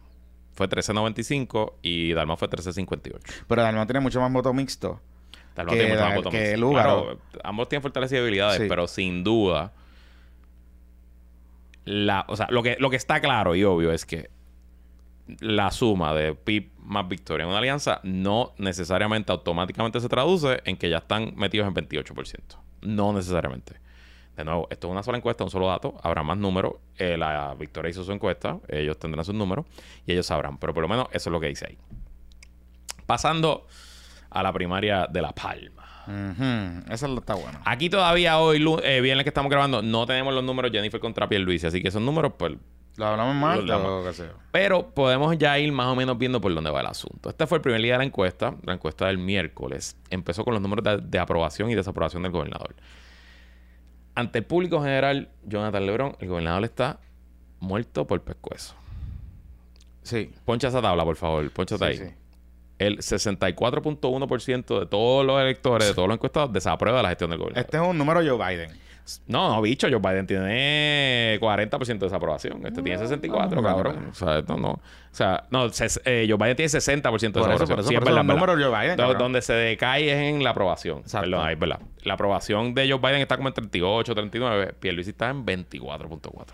B: Fue 13.95 y Dalmau fue 13.58.
A: Pero Dalmau tiene mucho más voto mixto.
B: Dalmau tiene mucho más
A: que
B: mixtos.
A: Lugaro.
B: Claro, ambos tienen fortalecidas y debilidades,
A: Sí.
B: pero sin duda, la, o sea, lo que, lo que está claro y obvio es que la suma de PIB más victoria en una alianza no necesariamente automáticamente se traduce en que ya están metidos en 28%. No necesariamente. De nuevo, esto es una sola encuesta, un solo dato. Habrá más números. Eh, la Victoria hizo su encuesta. Ellos tendrán sus números y ellos sabrán. Pero por lo menos eso es lo que dice ahí. Pasando a la primaria de La Palma.
A: Ujú, Eso está bueno.
B: Aquí todavía hoy, eh, viernes que estamos grabando, no tenemos los números Jennifer contra Pierluisi. Así que esos números, pues...
A: ¿Lo hablamos más?
B: Lo
A: sé yo?
B: Pero podemos ya ir más o menos viendo por dónde va el asunto. Este fue el primer día de la encuesta. La encuesta del miércoles. Empezó con los números de, de aprobación y desaprobación del gobernador. Ante el público general, Jonathan Lebron, el gobernador está muerto por pescuezo.
A: Sí.
B: Poncha esa tabla, por favor. Ponchate ahí.
A: sí, sí.
B: El 64.1% de todos los electores, de todos los encuestados, desaprueba la gestión del gobernador.
A: Este es un número Joe Biden.
B: No, no, bicho, Joe Biden tiene 40% de desaprobación. Este tiene 64,
A: no,
B: cabrón.
A: no.
B: O sea, esto no. O sea, no, ses- eh, Joe Biden tiene 60% de
A: Por eso,
B: desaprobación.
A: por eso,
B: Sí,
A: por
B: es verdad,
A: números Joe Biden,
B: Do- donde se decae es en la aprobación.
A: Exacto.
B: Perdón, ahí es verdad. La aprobación de Joe Biden está como en 38, 39. Pierluisi está en 24.4.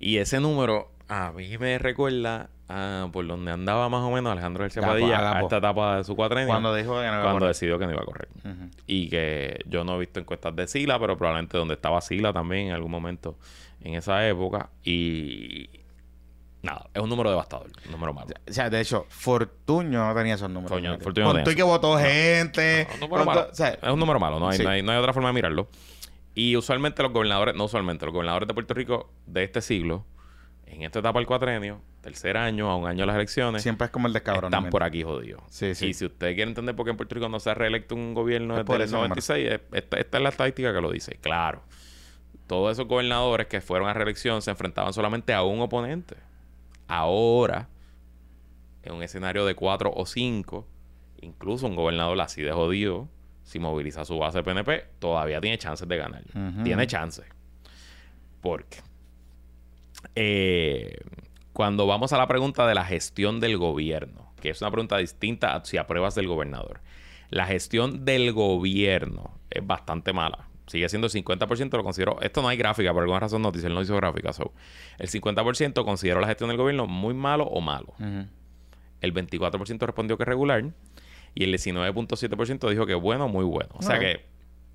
B: Y ese número a mí me recuerda a por donde andaba más o menos Alejandro García Padilla a esta etapa de su cuatrenio.
A: Cuando dijo que no iba
B: cuando decidió que no iba a correr. Y que yo no he visto encuestas de Sila, pero probablemente donde estaba Sila también en algún momento en esa época. Y nada, es un número devastador, un número malo.
A: O sea, de hecho, Fortuño no tenía esos números.
B: Fortuño no tenía
A: que votó gente.
B: No, un número
A: con
B: malo.
A: to- o sea,
B: es un número malo, no hay,
A: Sí.
B: no, hay, no hay otra forma de mirarlo. Y usualmente los gobernadores, no usualmente, los gobernadores de Puerto Rico de este siglo, en esta etapa del cuatrenio, tercer año, a un año de las elecciones,
A: siempre es como el de cabrón.
B: están por aquí jodidos.
A: Sí, sí.
B: Y si usted quiere entender por qué en Puerto Rico no se ha reelecto un gobierno
A: Es
B: desde el
A: ese número.
B: 96, es- esta, esta es la estadística que lo dice. Claro, todos esos gobernadores que fueron a reelección se enfrentaban solamente a un oponente. Ahora, en un escenario de cuatro o cinco, incluso un gobernador así de jodido, si moviliza su base PNP, todavía tiene chances de ganar. Tiene chances. Porque eh, cuando vamos a la pregunta de la gestión del gobierno, que es una pregunta distinta a si apruebas del gobernador, la gestión del gobierno es bastante mala. Sigue siendo el 50%, lo considero. Esto no hay gráfica, por alguna razón no dice, él no hizo gráfica. so, el 50% considero la gestión del gobierno muy malo o malo.
A: Ujú.
B: El 24% respondió que regular. Y el 19.7% dijo que bueno, muy bueno. O sea que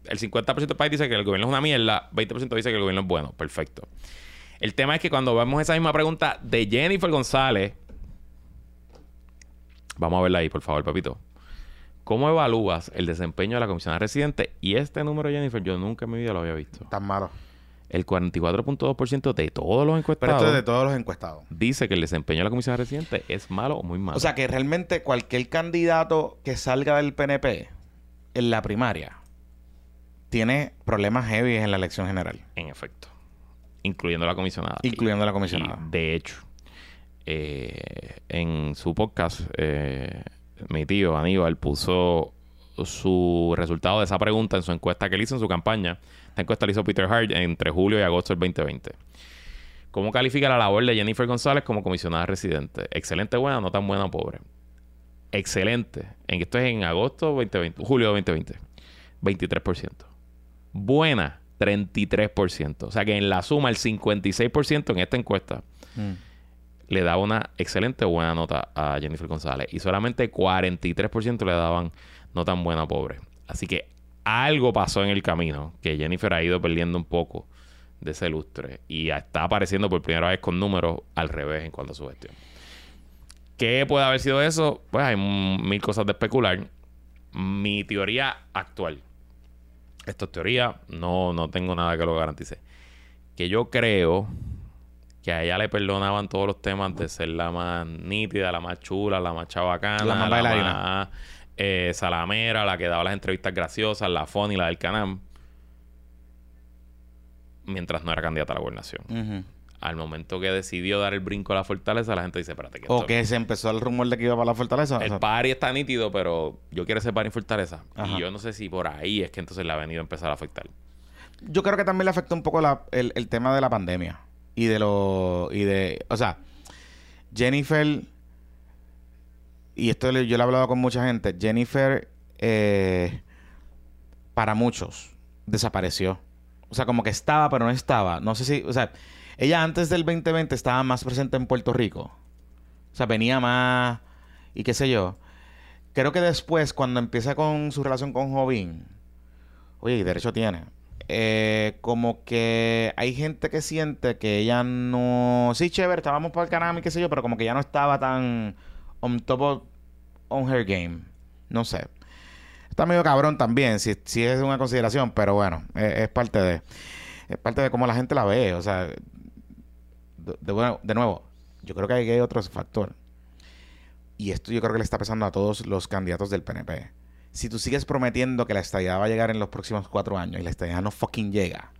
B: el 50% del país dice que el gobierno es una mierda, 20% dice que el gobierno es bueno. Perfecto. El tema es que cuando vemos esa misma pregunta de Jennifer González, vamos a verla ahí, por favor, papito. ¿Cómo evalúas el desempeño de la comisionada residente? Y este número, Jennifer, yo nunca en mi vida lo había visto.
A: Tan malo.
B: el 44.2% de todos los
A: Pero
B: encuestados
A: esto es de todos los encuestados.
B: dice que el desempeño de la comisión residente es malo o muy malo.
A: O sea que realmente cualquier candidato que salga del PNP en la primaria tiene problemas heavy en la elección general,
B: en efecto. Incluyendo la comisionada.
A: incluyendo la
B: Y,
A: comisionada.
B: de hecho, eh, en su podcast, eh, mi tío Aníbal puso su resultado de esa pregunta en su encuesta que él hizo en su campaña. Esta encuesta la hizo Peter Hart entre julio y agosto del 2020. ¿Cómo califica la labor de Jennifer González como comisionada residente? Excelente, buena, no tan buena pobre. Excelente. En esto es en agosto 2020, julio de 2020. 23%. Buena, 33%. O sea que en la suma, el 56% en esta encuesta
A: Mm.
B: le daba una excelente buena nota a Jennifer González y solamente 43% le daban no tan buena o pobre. Así que algo pasó en el camino que Jennifer ha ido perdiendo un poco de ese lustre y está apareciendo por primera vez con números al revés en cuanto a su gestión. ¿Qué puede haber sido eso? Pues hay mil cosas de especular. Mi teoría actual, esto es teoría, no, no tengo nada que lo garantice, que yo creo que a ella le perdonaban todos los temas de ser la más nítida, la más chula, la más chabacana,
A: La más bailarina.
B: más, eh, salamera, la que daba las entrevistas graciosas, la funny, la del canal, mientras no era candidata a la gobernación.
A: Ujú.
B: Al momento que decidió dar el brinco a la fortaleza, la gente dice, espérate, que
A: O que se empezó el rumor de que iba para la fortaleza. o
B: el
A: sea,
B: party está nítido, pero yo quiero ser party en fortaleza.
A: Ajá.
B: Y yo no sé si por ahí es que entonces le ha venido a empezar a afectar.
A: yo creo que también le afectó un poco la- el, el tema de la pandemia. Y de lo. Y de. O sea, Jennifer. Y esto yo lo he hablado con mucha gente. Jennifer, eh, para muchos, desapareció. O sea, como que estaba, pero no estaba. No sé si. O sea, ella antes del 2020 estaba más presente en Puerto Rico. O sea, venía más. Y qué sé yo. Creo que después, cuando empieza con su relación con Jovín. Oye, y derecho tiene. Eh, como que hay gente que siente que ella no. Sí, chévere, estábamos para el canal y qué sé yo, pero como que ya no estaba tan on top of on her game. No sé. Está medio cabrón también, si, si es una consideración, pero bueno, es, es parte de. Es parte de cómo la gente la ve. O sea, de, de de nuevo, yo creo que hay, otro factor. Y esto yo creo que le está pasando a todos los candidatos del PNP si tú sigues prometiendo que la estadía va a llegar en los próximos cuatro años y la estadía no fucking llega,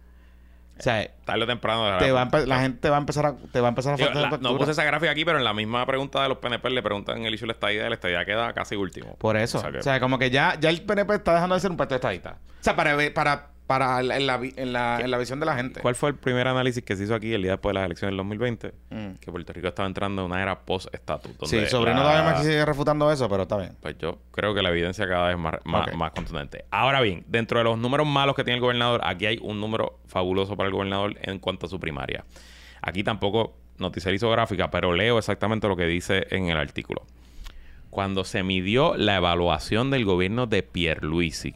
A: o sea,
B: Tarde o temprano.
A: te va la gente va a empezar a, te va a empezar a
B: Digo, la- no puse esa gráfica aquí, pero en la misma pregunta de los PNP le preguntan el issue de la estadía y la estadía queda casi último.
A: Por eso.
B: O sea que-
A: O sea, como que ya, ya el PNP está dejando de ser un partido estadista. O sea, para, para, para la- en, la, en, la, en la visión de la gente.
B: ¿Cuál fue el primer análisis que se hizo aquí el día después de las elecciones del 2020?
A: Mm.
B: Que Puerto Rico estaba entrando en una era post-estatus.
A: Sí, Sobrino
B: la-
A: todavía me sigue refutando eso, pero está bien.
B: Pues yo creo que la evidencia cada vez más, más, más contundente. Ahora bien, dentro de los números malos que tiene el gobernador, aquí hay un número fabuloso para el gobernador en cuanto a su primaria. Aquí tampoco noticiero hizo gráfica, pero leo exactamente lo que dice en el artículo. Cuando se midió la evaluación del gobierno de Pierluisi,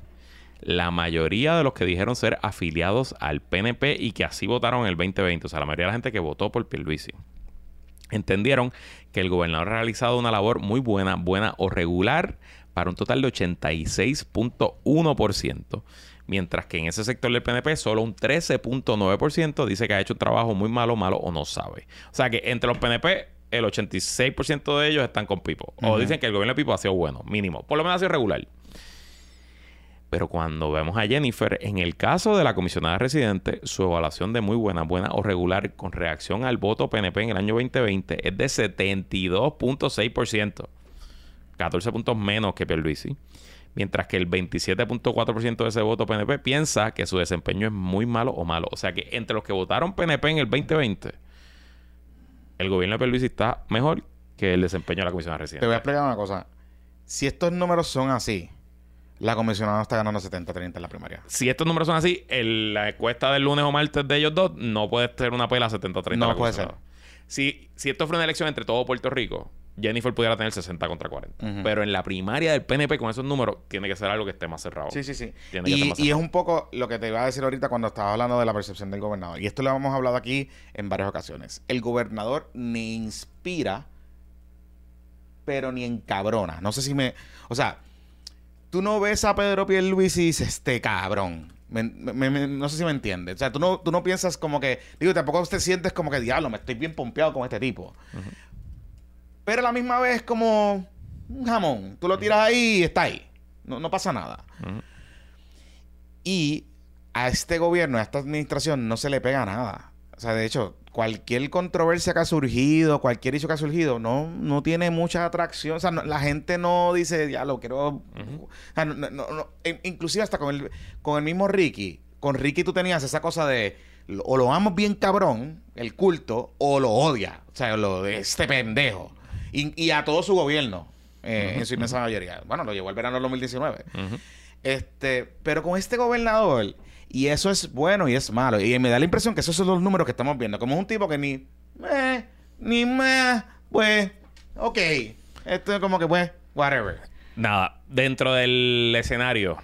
B: la mayoría de los que dijeron ser afiliados al PNP y que así votaron en el 2020, o sea, la mayoría de la gente que votó por Pierluisi, entendieron que el gobernador ha realizado una labor muy buena, buena o regular para un total de 86.1%, mientras que en ese sector del PNP solo un 13.9% dice que ha hecho un trabajo muy malo, malo o no sabe. O sea que entre los PNP el 86% de ellos están con Pipo. O dicen que el gobierno de Pipo ha sido bueno, mínimo. Por lo menos ha sido regular. Pero cuando vemos a Jennifer, en el caso de la comisionada residente, su evaluación de muy buena, buena o regular con reacción al voto PNP en el año 2020 es de 72.6%. 14 puntos menos que Pierluisi. Mientras que el 27.4% de ese voto PNP piensa que su desempeño es muy malo o malo. O sea que entre los que votaron PNP en el 2020, el gobierno de Pierluisi está mejor que el desempeño de la comisionada
A: Te
B: residente.
A: voy a explicar una cosa. Si estos números son así, la comisionada está ganando 70-30 en la primaria.
B: si estos números son así, el- la encuesta del lunes o martes de ellos dos no puede ser una pela 70-30.
A: No puede
B: comisionada. Si, si esto fuera una elección entre todo Puerto Rico, Jennifer pudiera tener 60 contra 40.
A: Ujú.
B: Pero en la primaria del PNP con esos números, tiene que ser algo que esté más cerrado.
A: Sí, sí, sí.
B: Tiene ser
A: Y, y es un poco lo que te iba a decir ahorita cuando estaba hablando de la percepción del gobernador. Y esto lo hemos hablado aquí en varias ocasiones. El gobernador ni inspira, pero ni encabrona. No sé si me... O sea, tú no ves a Pedro Pierluisi y dices, este cabrón. Me- me- me- no sé si me entiendes. O sea, tú no, tú no piensas como que. Digo, tampoco te sientes como que, diablo, me estoy bien pompeado con este tipo. Pero a la misma vez, como un jamón. Tú lo tiras ahí y está ahí. No, no pasa nada. Y a este gobierno, a esta administración, no se le pega nada. O sea, de hecho, cualquier controversia que ha surgido, cualquier hecho que ha surgido, no, no tiene mucha atracción. O sea, no- la gente no dice, ya lo quiero. O sea, no- no-. E- Inclusive hasta con el, con el mismo Ricky. Con Ricky tú tenías esa cosa de o lo amas bien cabrón, el culto, o lo odia. O sea, lo de este pendejo. Y, y a todo su gobierno, eh, en su inmensa mayoría. Bueno, lo llevó el verano del 2019.
B: Ujú.
A: Este, pero con este gobernador, y eso es bueno y es malo. Y me da la impresión que esos son los números que estamos viendo. Como es un tipo que ni, eh, ni más, pues, ok. Esto es como que, pues, whatever.
B: Nada, dentro del escenario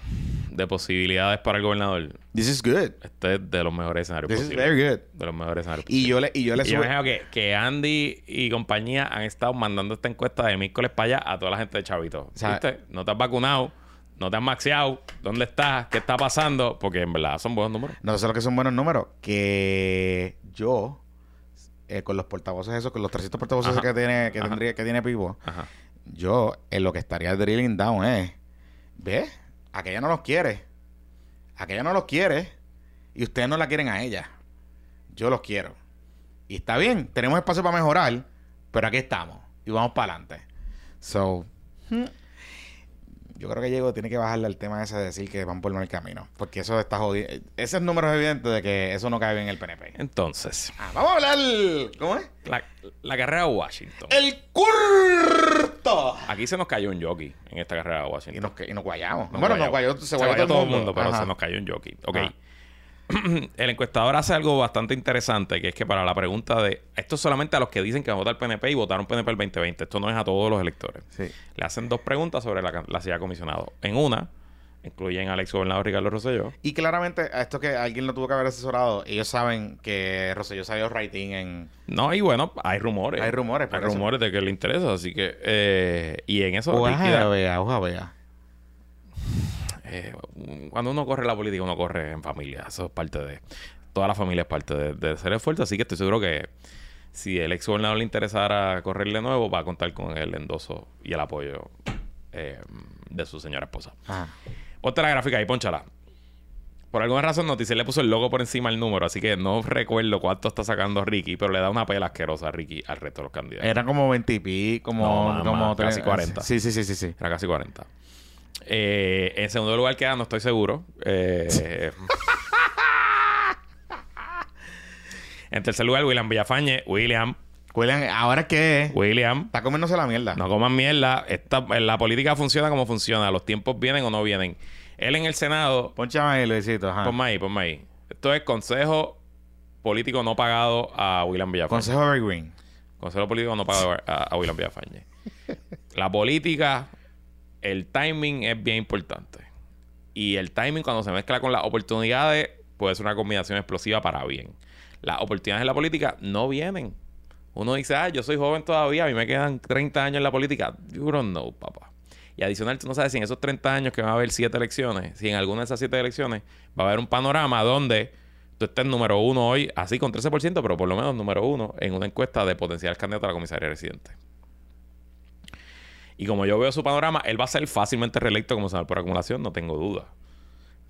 B: de posibilidades para el gobernador,
A: This is good.
B: este es de los mejores escenarios
A: This is very good.
B: De los mejores escenarios
A: Y yo le, y yo le
B: Y yo imagino que, que Andy y compañía han estado mandando esta encuesta de miércoles para allá a toda la gente de Chavito.
A: sea-
B: ¿Viste? No te has vacunado, no te has maxeado, ¿dónde estás? ¿Qué está pasando? Porque en verdad son buenos números.
A: No sé lo que son buenos números. Que yo, eh, con los portavoces esos, con los 300 portavoces
B: Ajá.
A: que tiene, que
B: Ajá.
A: tendría, que tiene Pivo,
B: Ajá.
A: yo en lo que estaría drilling down es, ¿ves? Aquella no los quiere. Aquella no los quiere. Y ustedes no la quieren a ella. Yo los quiero. Y está bien, tenemos espacio para mejorar, pero aquí estamos. Y vamos para adelante. So, hmm, yo creo que Diego tiene que bajarle al tema ese de decir que van por mal camino. Porque eso está jodido. Ese es número evidente de que eso no cae bien en el PNP.
B: Entonces,
A: Ah, vamos a hablar. ¿Cómo es?
B: la, la carrera de Washington.
A: El curto.
B: Aquí se nos cayó un jockey en esta carrera de
A: Y
B: Washington.
A: nos, y nos guayamos.
B: Nos
A: bueno, nos
B: guayó.
A: guayó, se guayó
B: todo el mundo, pero
A: Ajá.
B: se nos cayó un jockey. Ok.
A: Ajá.
B: el encuestador hace algo bastante interesante, que es que para la pregunta de... Esto es solamente a los que dicen que van a votar PNP y votaron PNP el 2020. Esto no es a todos los electores.
A: Sí.
B: Le hacen dos preguntas sobre la, la silla de comisionado. En una, incluyen al ex gobernador Ricardo Rosselló.
A: Y claramente, a esto que alguien lo tuvo que haber asesorado, ellos saben que Rosselló salió writing en...
B: No, y bueno, hay rumores.
A: Hay rumores,
B: Hay
A: eso.
B: rumores de que le interesa, así que... eh, y en eso...
A: Ojalá vea, ojalá vea.
B: Eh, cuando uno corre la política, uno corre en familia. Eso es parte de... Toda la familia es parte de, de ser esfuerzo, así que estoy seguro que si el ex gobernador le interesara correr de nuevo, va a contar con el endoso y el apoyo eh, de su señora esposa.
A: Ajá.
B: Ponte la gráfica ahí, ponchala. Por alguna razón, Noticiel le puso el logo por encima del número, así que no recuerdo cuánto está sacando Ricky, pero le da una pela asquerosa a Ricky al resto de los candidatos.
A: Eran como 20 y pico, como...
B: No, casi 40.
A: Sí, sí, sí, sí, sí.
B: Era casi 40. Eh, en segundo lugar queda, no estoy seguro. Eh, en tercer lugar, William Villafañe. William,
A: William, ¿ahora qué?
B: William.
A: Está comiéndose la mierda.
B: No coman mierda. Esta, la política funciona como funciona. Los tiempos vienen o no vienen. Él en el Senado
A: Ponchame ahí, Luisito. Ajá.
B: Ponme ahí, ponme ahí. Esto es consejo político no pagado a William Villafañe.
A: Consejo Evergreen.
B: Consejo político no pagado a, a William Villafañe. La política, el timing es bien importante. Y el timing cuando se mezcla con las oportunidades puede ser una combinación explosiva para bien. Las oportunidades en la política no vienen. Uno dice, ah, yo soy joven todavía, a mí me quedan 30 años en la política. You don't know, papá. Y adicional, tú no sabes si en esos 30 años que va a haber 7 elecciones, si en alguna de esas 7 elecciones va a haber un panorama donde tú estés número uno hoy, así con 13%, pero por lo menos número uno en una encuesta de potencial candidato a la comisaría residente. Y como yo veo su panorama, él va a ser fácilmente reelecto como senador por acumulación, no tengo duda.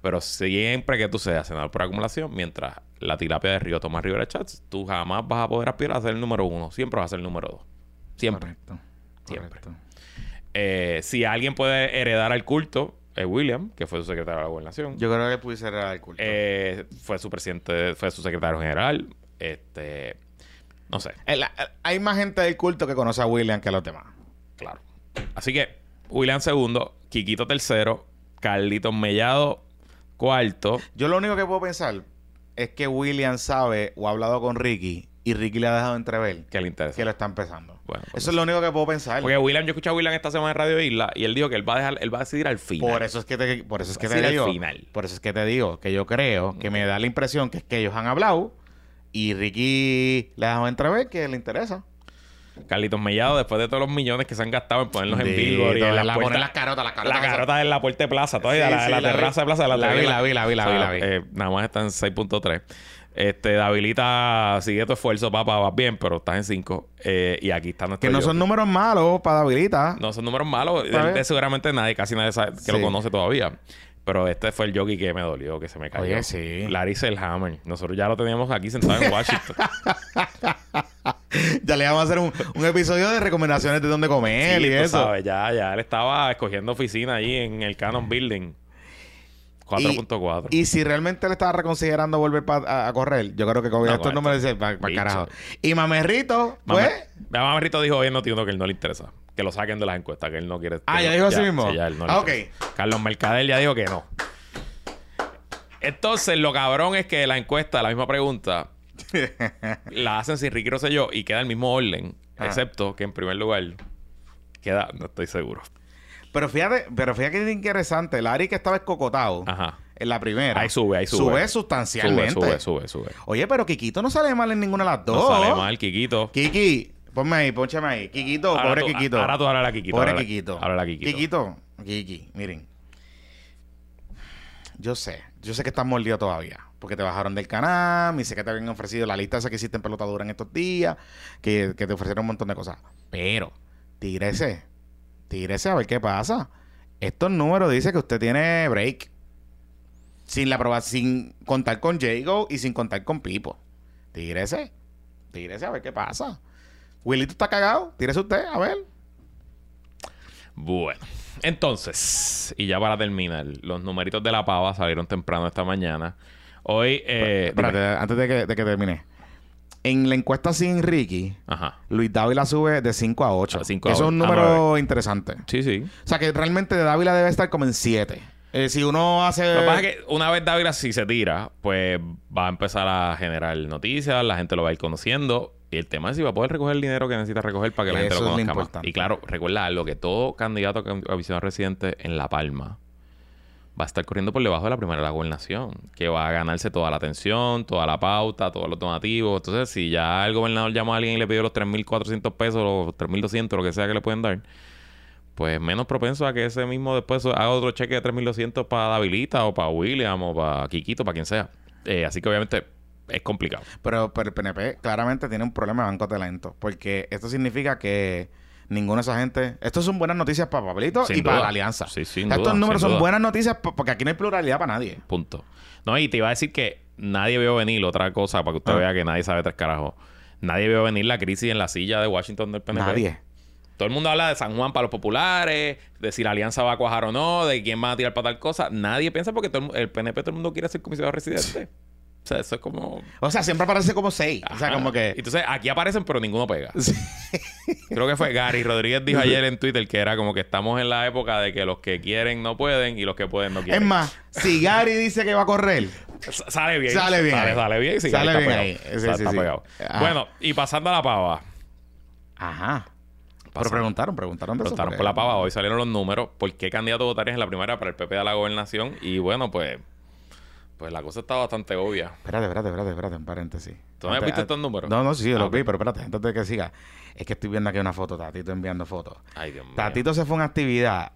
B: Pero siempre que tú seas senador por acumulación, mientras la tilapia de Río Tomás Rivera Chats, tú jamás vas a poder aspirar a ser el número uno. Siempre vas a ser el número dos. Siempre.
A: Correcto.
B: Siempre.
A: Correcto.
B: Eh, si alguien puede heredar al culto, es William, que fue su secretario de la gobernación.
A: Yo creo que pudiese ser el culto.
B: Eh, fue su presidente, fue su secretario general. Este, no sé,
A: El- el- hay más gente del culto que conoce a William que a los demás.
B: claro. Así que William segundo, Quiquito tercero, Carlitos Mellado cuarto.
A: Yo lo único que puedo pensar es que William sabe o ha hablado con Ricky y Ricky le ha dejado entrever
B: que le interesa.
A: que lo está empezando.
B: Bueno, pues
A: Eso es lo único que puedo pensar.
B: Porque William, yo escuché a William esta semana en Radio Isla y él dijo que él va a dejar, él va a decidir al final.
A: Por eso es que te, por eso es que
B: Va
A: te digo.
B: al final.
A: Por eso es que te digo que yo creo que me da la impresión que es que ellos han hablado y Ricky le ha dejado entrever que le interesa.
B: Carlitos Mellado, después de todos los millones que se han gastado en ponerlos en Billboard y en
A: la-
B: las
A: poner
B: puertas-
A: las carotas, las carotas.
B: La carota en la puerta de plaza,
A: Sí,
B: todavía, la,
A: sí,
B: la
A: la vi.
B: terraza de plaza.
A: La vi, la vi, la vi, la vi, la vi.
B: eh, nada más está en 6.3. Este, Davilita, sigue tu esfuerzo, papá, vas bien, pero estás en 5. y aquí está nuestro
A: Que no son números malos para Davilita.
B: No son números malos. De- de seguramente nadie, casi nadie sabe, que
A: Sí.
B: lo conoce todavía. Pero este fue el jockey que me dolió, que se me cayó.
A: Oye, sí.
B: Larry Selhammer. Nosotros ya lo teníamos aquí sentado en Washington.
A: ya le vamos a hacer un, un episodio de recomendaciones de dónde comer
B: Sí,
A: y eso.
B: sabes, ya, ya. Él estaba escogiendo oficina ahí en el Canon Building. 4.4.
A: Y si realmente le estaba reconsiderando volver pa- a, a correr, yo creo que con
B: No,
A: estos números dice para carajo. Y Mamerrito, pues.
B: Mamá Mamerrito dijo hoy en Notiuno que él no le interesa. Que lo saquen de las encuestas, que él no quiere.
A: Ah, ¿ya
B: no-
A: dijo así mismo?
B: sí, ya él no
A: Ah,
B: interesa. Carlos Mercader ya dijo que no. Entonces, lo cabrón es que la encuesta, la misma pregunta, la hacen sin Ricky Rosselló y queda el mismo orden, excepto que en primer lugar queda, no estoy seguro.
A: Pero fíjate, pero fíjate que es interesante. Larry que estaba escocotado
B: Ajá.
A: en la primera.
B: Ahí sube, ahí sube.
A: Sube sustancialmente.
B: Sube, sube, sube, sube.
A: Oye, pero Kikito no sale mal en ninguna de las dos.
B: No sale mal, Kikito.
A: Kiki, ponme ahí, ponchame ahí. Kikito,
B: Ahora
A: pobre
B: tú-
A: Kikito.
B: ahora tú hablas a Kikito,
A: Pobre Kikito.
B: habla a Kikito.
A: Kikito. Kiki, miren. Yo sé, yo sé que estás mordido todavía. Porque te bajaron del canal, y sé que te habían ofrecido la lista esa que hiciste en pelotadura en estos días, que, te ofrecieron un montón de cosas. Pero, tírese, tírese a ver qué pasa. Estos números dicen que usted tiene break. Sin la prueba, sin contar con Jago y sin contar con Pipo. Tírese. Tírese a ver qué pasa. Willito está cagado. Tírese usted, a ver.
B: Bueno, entonces, y ya para terminar, los numeritos de la pava salieron temprano esta mañana. Hoy, eh,
A: Espérate, antes de que, de que termine. En la encuesta sin Ricky,
B: Ajá.
A: Luis Dávila sube de 5 a 8.
B: A cinco a
A: Eso es un
B: Ah,
A: número interesante.
B: Sí, sí.
A: O sea que realmente Dávila debe estar como en 7. Eh, si uno hace.
B: Lo que pasa es que una vez Dávila si se tira, pues va a empezar a generar noticias, la gente lo va a ir conociendo. Y el tema es si va a poder recoger el dinero que necesita recoger para que la gente
A: Eso
B: lo
A: es lo
B: conozca más. Y claro, recuerda algo, que todo candidato a comisionado residente en La Palma va a estar corriendo por debajo de la primera la gobernación, que va a ganarse toda la atención, toda la pauta, todos los donativos. Entonces, si ya el gobernador llamó a alguien y le pidió los 3.400 pesos, los 3.200, lo que sea que le pueden dar, pues menos propenso a que ese mismo después haga otro cheque de 3.200 para Davilita o para William o para Kikito, para quien sea. Eh, así que obviamente es complicado.
A: Pero, pero el PNP claramente tiene un problema de banco de talento. Porque esto significa que ninguna de esa gente. Esto son buenas noticias para Pablito
B: Sin
A: y para la alianza.
B: Sí, sin
A: Estos
B: duda,
A: números
B: sin
A: son
B: duda.
A: buenas noticias po- porque aquí no hay pluralidad para nadie.
B: Punto. No, y te iba a decir que nadie vio venir otra cosa para que usted
A: Ah.
B: vea que nadie sabe tres carajos. Nadie vio venir la crisis en la silla de Washington del PNP.
A: Nadie.
B: Todo el mundo habla de San Juan para los populares, de si la alianza va a cuajar o no, de quién va a tirar para tal cosa. Nadie piensa porque todo el, el PNP todo el mundo quiere ser comisionado residente. O sea, eso es como...
A: O sea, siempre aparece como seis. O sea, como que.
B: Entonces, aquí aparecen, pero ninguno pega. Creo que fue Gary Rodríguez dijo ayer en Twitter que era como que estamos en la época de que los que quieren no pueden y los que pueden no
A: Es
B: quieren.
A: más, si Gary dice que va a correr,
B: Sale bien.
A: Sale bien
B: Sale, sale bien. Sí,
A: Sale bien
B: pegado.
A: ahí. Sí,
B: Está-
A: sí,
B: está
A: sí.
B: pegado.
A: Ajá.
B: Bueno, y pasando a la pava.
A: Ajá. Pero preguntaron, preguntaron de eso.
B: Preguntaron
A: porque-
B: por la pava. Hoy salieron los números. ¿Por qué candidato votarías en la primera para el PP de la gobernación? Y bueno, pues... Pues la cosa está bastante obvia.
A: Espérate, espérate, espérate, espérate, un paréntesis.
B: ¿Tú no has
A: Antes-
B: visto
A: a-
B: estos números?
A: No, no, sí, yo
B: Ah,
A: los
B: ok.
A: vi, pero espérate, antes de que siga. Es que estoy viendo aquí una foto, Tatito enviando fotos.
B: Ay, Dios mío.
A: Tatito se fue a una actividad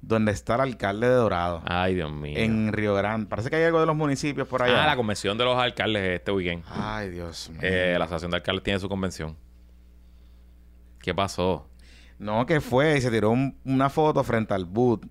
A: donde está el alcalde de Dorado,
B: Ay, Dios mío.
A: en Río Grande. Parece que hay algo de los municipios por allá.
B: Ah, la convención de los alcaldes este weekend.
A: Ay, Dios mío.
B: Eh, la asociación de alcaldes tiene su convención. ¿Qué pasó?
A: No, que fue y se tiró un- una foto frente al boot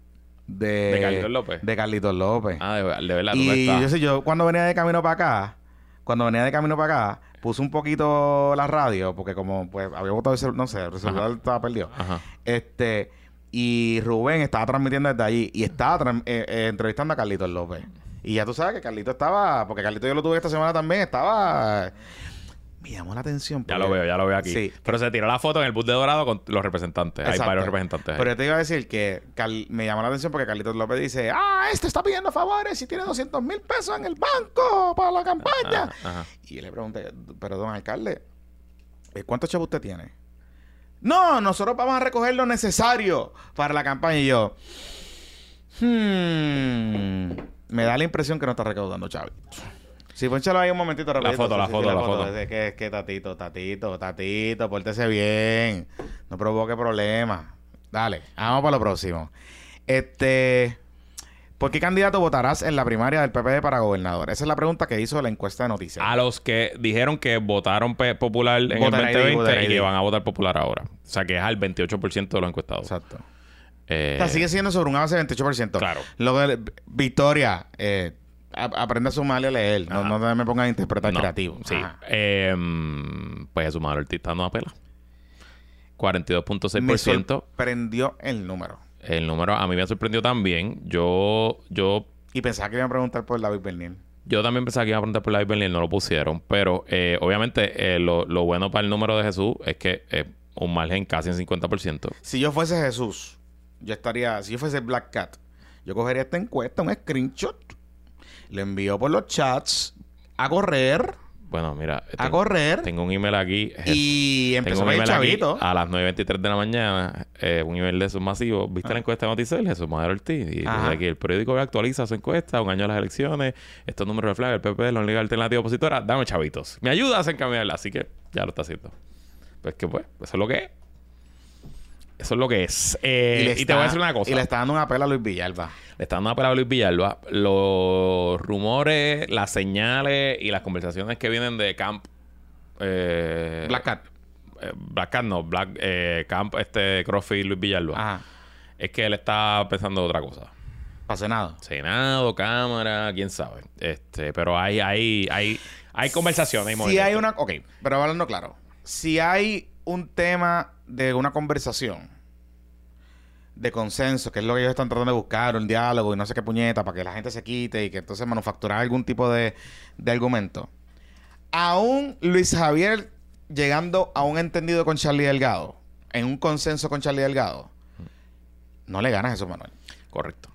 A: de...
B: ¿De Carlitos López?
A: De Carlitos López.
B: Ah, de, de verdad, ¿dónde
A: y yo sé, yo cuando venía de camino para acá, cuando venía de camino para acá, puse un poquito la radio, porque como pues había botado el celular, no sé, el celular
B: Ajá.
A: estaba perdido.
B: Ajá.
A: Este, y Rubén estaba transmitiendo desde allí y estaba eh, eh, entrevistando a Carlitos López. Y ya tú sabes que Carlitos estaba, porque Carlitos yo lo tuve esta semana también, estaba. Me llamó la atención.
B: Ya
A: porque-
B: lo veo, ya lo veo aquí.
A: Sí.
B: Pero se tiró la foto en el bus de Dorado con los representantes. Hay varios representantes. ahí.
A: Pero yo te iba a decir que Cal- me llamó la atención porque Carlitos López dice, ah, este está pidiendo favores y tiene 200 mil pesos en el banco para la campaña.
B: Ajá, ajá.
A: Y yo le pregunté, pero don alcalde, eh, ¿cuántos chavos usted tiene? No, nosotros vamos a recoger lo necesario para la campaña. Y yo, hmm, me da la impresión que no está recaudando chavos. Sí, ponchalo ahí un momentito rapidito.
B: foto, la foto, la foto.
A: Es que, es que Tatito, Tatito, Tatito, pórtese bien. No provoque problemas. Dale, vamos para lo próximo. Este... ¿Por qué candidato votarás en la primaria del PPD para gobernador? Esa es la pregunta que hizo la encuesta de noticias.
B: A los que dijeron que votaron popular en el
A: ID,
B: 2020
A: voter
B: y que van a votar popular ahora. O sea, que es al 28% de los encuestados.
A: Exacto.
B: Eh,
A: O sea, sigue siendo sobre un base de 28%.
B: Claro.
A: Lo de Victoria, eh, a- aprende a sumar y a leer. No, no me pongan a interpretar
B: no,
A: creativo.
B: Sí. Eh, mm, pues Manuel Ortiz está no apela.
A: Me
B: 42.6%.
A: sorprendió el número.
B: El número a mí me sorprendió también. Yo, yo,
A: Y pensaba que iban a preguntar por David Bernier.
B: yo también pensaba que iba a preguntar por la Berlin, no lo pusieron. Pero eh, obviamente eh, lo, lo bueno para el número de Jesús es que es un margen casi en 50%.
A: Si yo fuese Jesús, yo estaría, si yo fuese Black Cat, yo cogería esta encuesta, un screenshot, le envío por los chats a correr,
B: Bueno, mira,
A: a
B: tengo,
A: correr
B: tengo un email aquí.
A: y
B: Tengo
A: empezó a chavito.
B: a las 9.23 de la mañana, eh, un email de esos masivos. ¿Viste la encuesta de Noticel? Jesús Madero Ortiz. Y
A: Ah.
B: Aquí, el periódico actualiza su encuesta, un año de las elecciones, estos números reflejan el PP, la única alternativa opositora. Dame chavitos. Me ayudas a encaminarla. Así que ya lo está haciendo. Pues que pues, eso es lo que es. Eso es lo que es. Eh, y, te voy a decir una cosa.
A: Y le está dando una pela a Luis Villalba.
B: Le está dando una palabra a Luis Villalba. Los rumores, las señales y las conversaciones que vienen de Camp. eh,
A: Black Cat.
B: eh, Black Cat no, Black Camp, este Crossfit Luis Villalba.
A: Ajá.
B: Es que él está pensando otra cosa.
A: Para Senado.
B: Senado, Cámara, quién sabe. Este, pero hay, hay, hay, hay conversaciones.
A: Si hay una... Ok, pero hablando claro. Si hay un tema de una conversación de consenso, que es lo que ellos están tratando de buscar, un diálogo y no sé qué puñeta, para que la gente se quite y que entonces manufacturar algún tipo de, de argumento. Aún Luis Javier llegando a un entendido con Charlie Delgado, en un consenso con Charlie Delgado, no le ganas Jesús Manuel.
B: Correcto.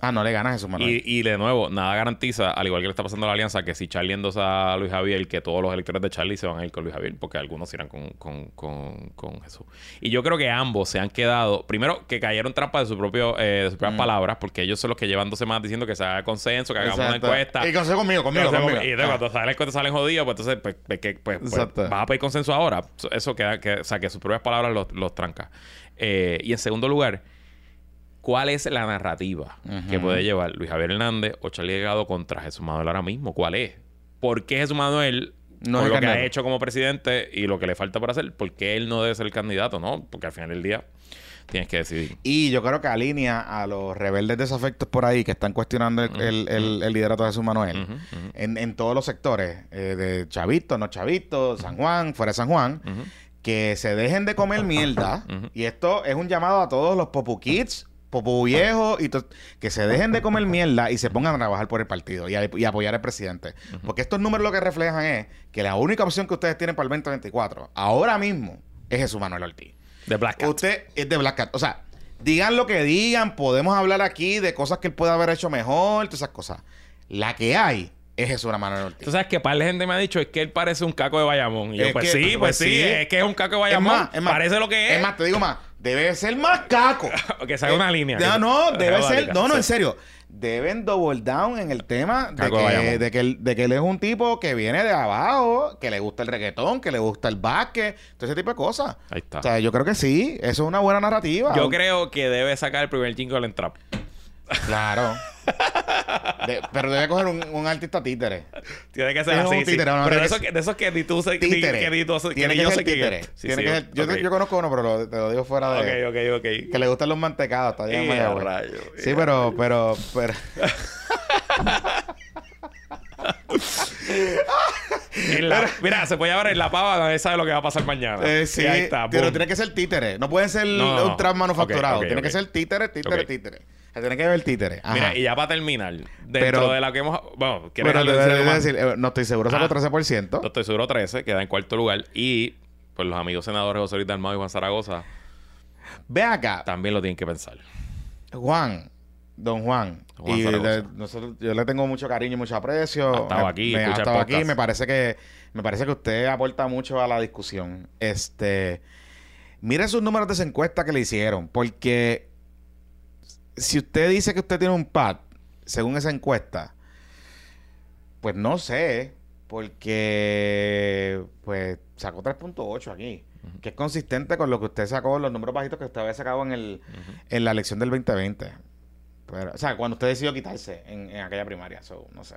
A: Ah, no le ganas a Jesús Manuel.
B: Y, y de nuevo, nada garantiza, al igual que le está pasando a la alianza, que si Charlie endosa a Luis Javier, que todos los electores de Charlie se van a ir con Luis Javier, porque algunos irán con, con, con, con Jesús. Y yo creo que ambos se han quedado, primero, que cayeron trampa de, su propio, eh, de sus propias palabras, porque ellos son los que llevan dos semanas diciendo que se haga consenso, que hagamos
A: Exacto.
B: una encuesta.
A: Y consenso conmigo, conmigo, conmigo.
B: Y entonces,
A: Ah.
B: cuando salen las encuestas salen jodidos, pues entonces, pues, pues, pues, pues, vas a pedir consenso ahora. Eso queda, que, o sea, que sus propias palabras los, los tranca. Eh, y en segundo lugar, ¿cuál es la narrativa que puede llevar Luis Javier Hernández o Charlie Delgado contra Jesús Manuel ahora mismo? ¿Cuál es? ¿Por qué Jesús Manuel,
A: No
B: con lo que ha hecho como presidente y lo que le falta por hacer, por qué él no debe ser el candidato? ¿No? Porque al final del día tienes que decidir.
A: Y yo creo que alinea a los rebeldes desafectos por ahí que están cuestionando el, el- el- el liderato de Jesús Manuel en, en todos los sectores, eh, de Chavito, no Chavito, San Juan, fuera de San Juan, que se dejen de comer mierda. Y esto es un llamado a todos los popu kids, popu viejos, y que se dejen de comer mierda y se pongan a trabajar por el partido y, a- y apoyar al presidente. Porque estos números lo que reflejan es que la única opción que ustedes tienen para el 2024, ahora mismo, es Jesús Manuel Ortiz.
B: De Black Cat.
A: Usted es de Black Cat. O sea, digan lo que digan, podemos hablar aquí de cosas que él puede haber hecho mejor, todas esas cosas. La que hay es Jesús Manuel Ortiz.
B: Tú sabes que par de gente me ha dicho es que él parece un caco de Bayamón. Y yo,
A: Es
B: pues
A: que-
B: sí, pues
A: pues
B: sí,
A: sí.
B: es que es un caco de
A: Es
B: Bayamón.
A: más, es más,
B: parece lo que es.
A: Es más, te digo más, debe ser más caco.
B: que se haga una línea.
A: No,
B: que-
A: no, debe ser. No, no, en serio. Deben double down en el tema de que, de, que él, de que él es un tipo que viene de abajo, que le gusta el reggaetón, que le gusta el básquet, todo ese tipo de cosas.
B: Ahí está.
A: O sea, yo creo que sí. Eso es una buena narrativa.
B: Yo creo que debe sacar el primer jingle en trap.
A: Claro. De- pero debe coger un, un artista títere.
B: Tiene que ser así.
A: un
B: sí.
A: títere, no,
B: Pero de
A: que
B: esos que, de esos que ni tú sé que,
A: Títere.
B: que ni tú que
A: Tiene que
B: yo
A: ser títere.
B: Sí,
A: Tiene
B: sí,
A: que ser- yo,
B: ok.
A: yo conozco uno, pero lo- te lo digo fuera de...
B: Ok, ok, ok.
A: Que le gustan los mantecados. Está allá en
B: Y
A: Mayagüez.
B: a rayos,
A: Sí, pero, pero, pero...
B: La- mira, se puede ver en la pava, nadie sabe lo que va a pasar mañana.
A: Eh, sí,
B: ahí está.
A: pero
B: boom.
A: tiene que ser títere. No puede ser
B: No, no,
A: un trap manufacturado. Tiene que ser títere, títere, títere. Se tiene que ver títere. Ajá.
B: Mira, y ya para terminar, dentro
A: Pero-
B: de la que hemos. Bueno, ¿quieres
A: Pero te
B: hablar de
A: voy a
B: más?
A: decir, eh, no estoy seguro, sacó
B: Ah.
A: 13%.
B: No estoy seguro 13, queda en cuarto lugar. Y pues los amigos senadores José Luis Dalmau y Juan Zaragoza
A: Ve acá,
B: también lo tienen que pensar.
A: Juan, don Juan.
B: Juan
A: y
B: Zaragoza.
A: de- nosotros, yo le tengo mucho cariño y mucho aprecio.
B: Ha estado aquí,
A: me, ha estado aquí. Me parece que me parece que usted aporta mucho a la discusión. Este, mire sus números de esa encuesta que le hicieron, porque si usted dice que usted tiene un pad, según esa encuesta, Pues no sé, porque pues sacó 3.8 aquí, que es consistente con lo que usted sacó, los números bajitos que usted había sacado en, el, en la elección del 2020. Pero, o sea, cuando usted decidió quitarse en, en aquella primaria, so, no sé.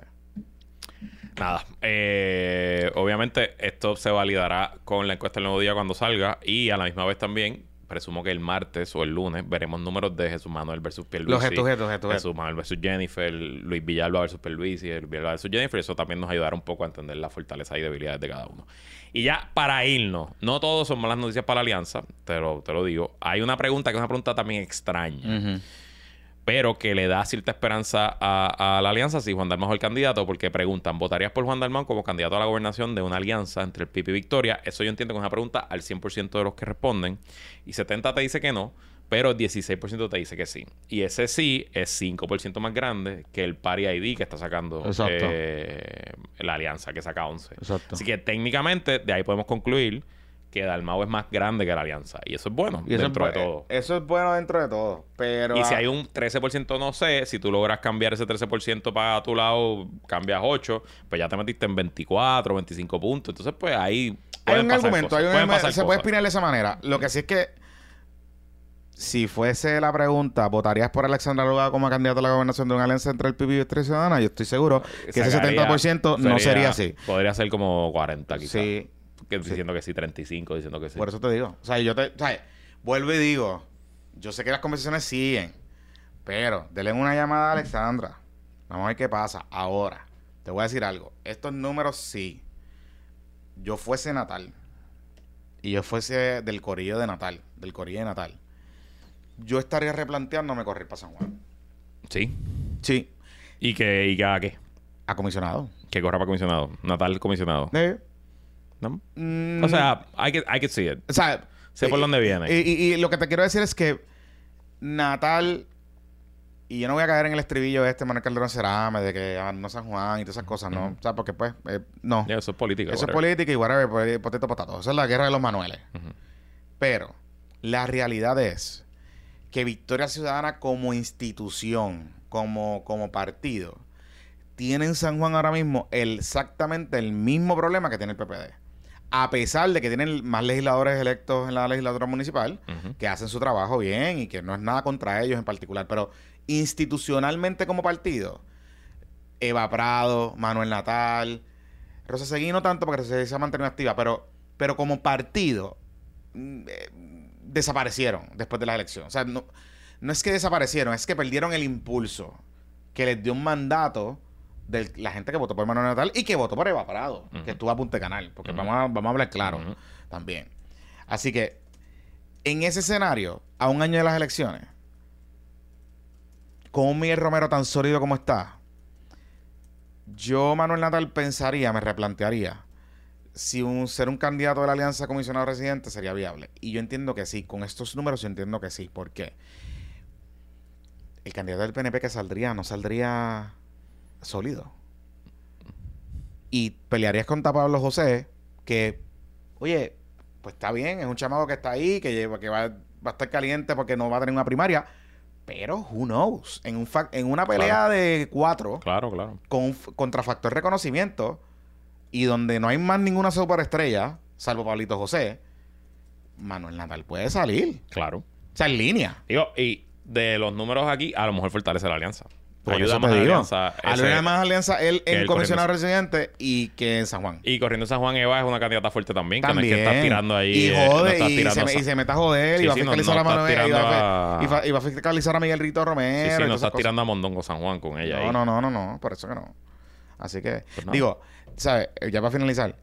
B: Nada. Eh, obviamente, esto se validará con la encuesta del nuevo día cuando salga. Y a la misma vez también, presumo que el martes o el lunes veremos números de Jesús Manuel versus Pierluisi.
A: Los gestos, gestos, gestos.
B: Jesús Manuel versus Jennifer, Luis Villalba versus Pierluisi, Luis Villalba versus Jennifer. Eso también nos ayudará un poco a entender la fortaleza y debilidades de cada uno. Y ya para irnos, no todos son malas noticias para la alianza, pero te lo digo. Hay una pregunta que es una pregunta también extraña.
A: Ujú.
B: Pero que le da cierta esperanza a, a la alianza si Juan Dalmau es el candidato, porque preguntan, ¿votarías por Juan Dalmau como candidato a la gobernación de una alianza entre el PIB y Victoria? Eso yo entiendo que es una pregunta al 100% de los que responden, y 70 te dice que no, pero el 16% te dice que sí. Y ese sí es 5% más grande que el Party ID que está sacando eh, la alianza, que saca 11.
A: Exacto.
B: Así que técnicamente de ahí podemos concluir que Dalmau es más grande que la alianza. Y eso es bueno
A: Y eso
B: dentro
A: es,
B: de todo.
A: Eso es bueno dentro de todo. Pero.
B: Y si hay un 13% no sé, si tú logras cambiar ese 13% para tu lado, cambias 8, pues ya te metiste en 24, 25 puntos. Entonces, pues ahí
A: Hay un argumento,
B: cosas.
A: hay un argumento, se puede espinar de esa manera. Lo que sí es que si fuese la pregunta, ¿votarías por Alexandra Lugaro como candidato a la gobernación de una alianza entre el PIB y Victoria Ciudadana? Yo estoy seguro que ese
B: Sacaría-
A: 70% no sería así.
B: Podría ser como 40 quizás.
A: Sí,
B: Que, Diciendo que sí, 35, diciendo que sí.
A: por eso te digo. O sea, yo te... O sea, vuelvo y digo, yo sé que las conversaciones siguen, pero denle una llamada a Alexandra. Vamos a ver qué pasa. Ahora, te voy a decir algo. Estos números sí. Yo fuese Natal y yo fuese del corillo de Natal, del corillo de Natal, yo estaría replanteándome correr para San Juan.
B: Sí.
A: Sí,
B: ¿Y que, y que haga qué?
A: a comisionado.
B: Que corra para comisionado. Natal comisionado.
A: Eh,
B: ¿No?
A: mm,
B: O sea, hay que, hay que see it.
A: o sea,
B: Sé por
A: y-
B: dónde viene.
A: Y, y- y lo que te quiero decir es que Natal, y yo no voy a caer en el estribillo este, Manuel Calderón Cerame, de que ah, no San Juan y todas esas cosas, ¿no? O sea, porque pues, eh, no.
B: Ya, eso es política.
A: Eso es
B: whatever.
A: política y whatever, pues, potato, potato. Esa es la guerra de los manueles. Pero la realidad es que Victoria Ciudadana como institución, como, como partido, tiene en San Juan ahora mismo el- exactamente el mismo problema que tiene el PPD. A pesar de que tienen más legisladores electos en la legislatura municipal, que hacen su trabajo bien y que no es nada contra ellos en particular, pero institucionalmente como partido, Eva Prado, Manuel Natal, Rosa Seguí no tanto porque se, se ha mantenido activa, pero, pero como partido mm, eh, desaparecieron después de la elección. O sea, no, no es que desaparecieron, es que perdieron el impulso que les dio un mandato de la gente que votó por Manuel Natal y que votó por Eva Prado,
B: Ujú.
A: que estuvo a punta de canal, porque vamos, a, vamos a hablar claro también. Así que, en ese escenario, a un año de las elecciones, con un Miguel Romero tan sólido como está, yo, Manuel Natal, pensaría, me replantearía si un, ser un candidato de la Alianza Comisionado Residente sería viable. Y yo entiendo que sí, con estos números yo entiendo que sí. ¿Por qué? El candidato del PNP que saldría, no saldría sólido. Y pelearías contra Pablo José, que, oye, pues está bien, es un chamaco que está ahí, que, lleva, que va, va a estar caliente porque no va a tener una primaria. Pero, who knows? En, un en una pelea
B: Claro.
A: de cuatro,
B: Claro, claro.
A: con un f- contrafactor reconocimiento y donde no hay más ninguna superestrella, salvo Pablito José, Manuel Natal puede salir.
B: Claro.
A: O sea, en línea.
B: Digo, y de los números aquí, a lo mejor fortalece la alianza.
A: Por
B: Ayuda más alianza.
A: Habría más alianza él en comisionado residente y que en San Juan.
B: Y corriendo San Juan Eva es una candidata fuerte también, que no
A: También.
B: es que está tirando ahí.
A: y
B: eh, no
A: jode, y,
B: tirando
A: se, me-
B: esa-
A: y se mete a joder,
B: Sí,
A: y va a
B: sí, no-
A: fiscalizar
B: no
A: a Manuel, y va, a
B: tirando
A: fe-
B: a-
A: y va- y va a fiscalizar a Miguel Rito Romero.
B: Sí,
A: y
B: sí, no estás tirando a Mondongo San Juan con ella ahí.
A: No, no, no, no, no, por eso que no. Así que,
B: Pues
A: digo, ¿sabes? Ya para finalizar,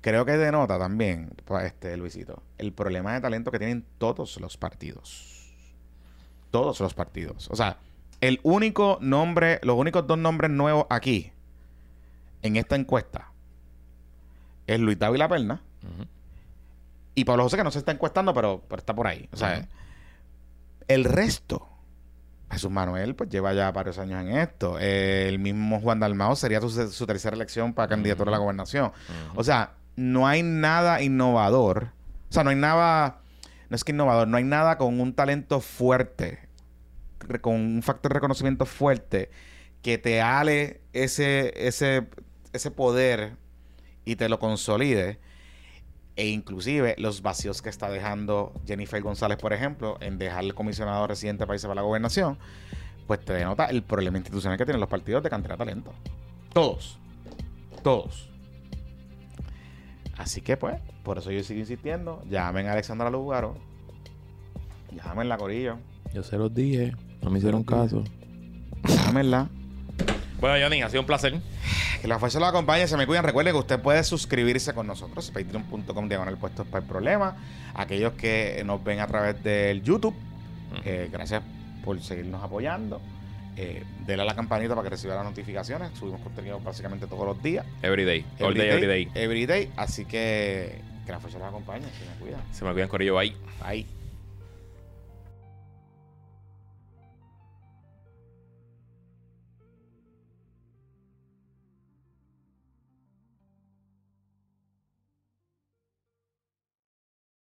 A: creo que denota también, pa- este Luisito, el problema de talento que tienen todos los partidos. Todos los partidos. O sea, el único nombre, los únicos dos nombres nuevos aquí, en esta encuesta, es Luis Dávila Perna
B: Ujú.
A: y Pablo José, que no se está encuestando, pero, pero está por ahí. O sea, el resto, Jesús Manuel, pues lleva ya varios años en esto. Eh, el mismo Juan Dalmao sería su, su tercera elección para candidatura a la gobernación. O sea, no hay nada innovador. O sea, no hay nada. No es que innovador, no hay nada con un talento fuerte, con un factor de reconocimiento fuerte que te ale ese, ese, ese poder y te lo consolide, e inclusive los vacíos que está dejando Jennifer González, por ejemplo, en dejar el comisionado residente de países para la gobernación, pues te denota el problema institucional que tienen los partidos de cantidad de talento. Todos. Todos. Así que pues, por eso yo sigo insistiendo. Llamen a Alexandra Lugaro. Llámenla, Corillo.
B: Yo se los dije. No me hicieron caso.
A: Llámenla.
B: Bueno, Johnny, ha sido un placer.
A: Que la fuerza los acompañe, se me cuidan. Recuerden que usted puede suscribirse con nosotros, patreon.com diagonal puestos para el problema. Aquellos que nos ven a través del YouTube, eh, gracias por seguirnos apoyando. Eh, dele a la campanita para que reciba las notificaciones. Subimos contenido básicamente todos los días.
B: Every day. All day, every day.
A: Every day. Así que que la fuerza los acompañe, se me cuidan.
B: Se me cuidan, Corillo. Bye.
A: Bye.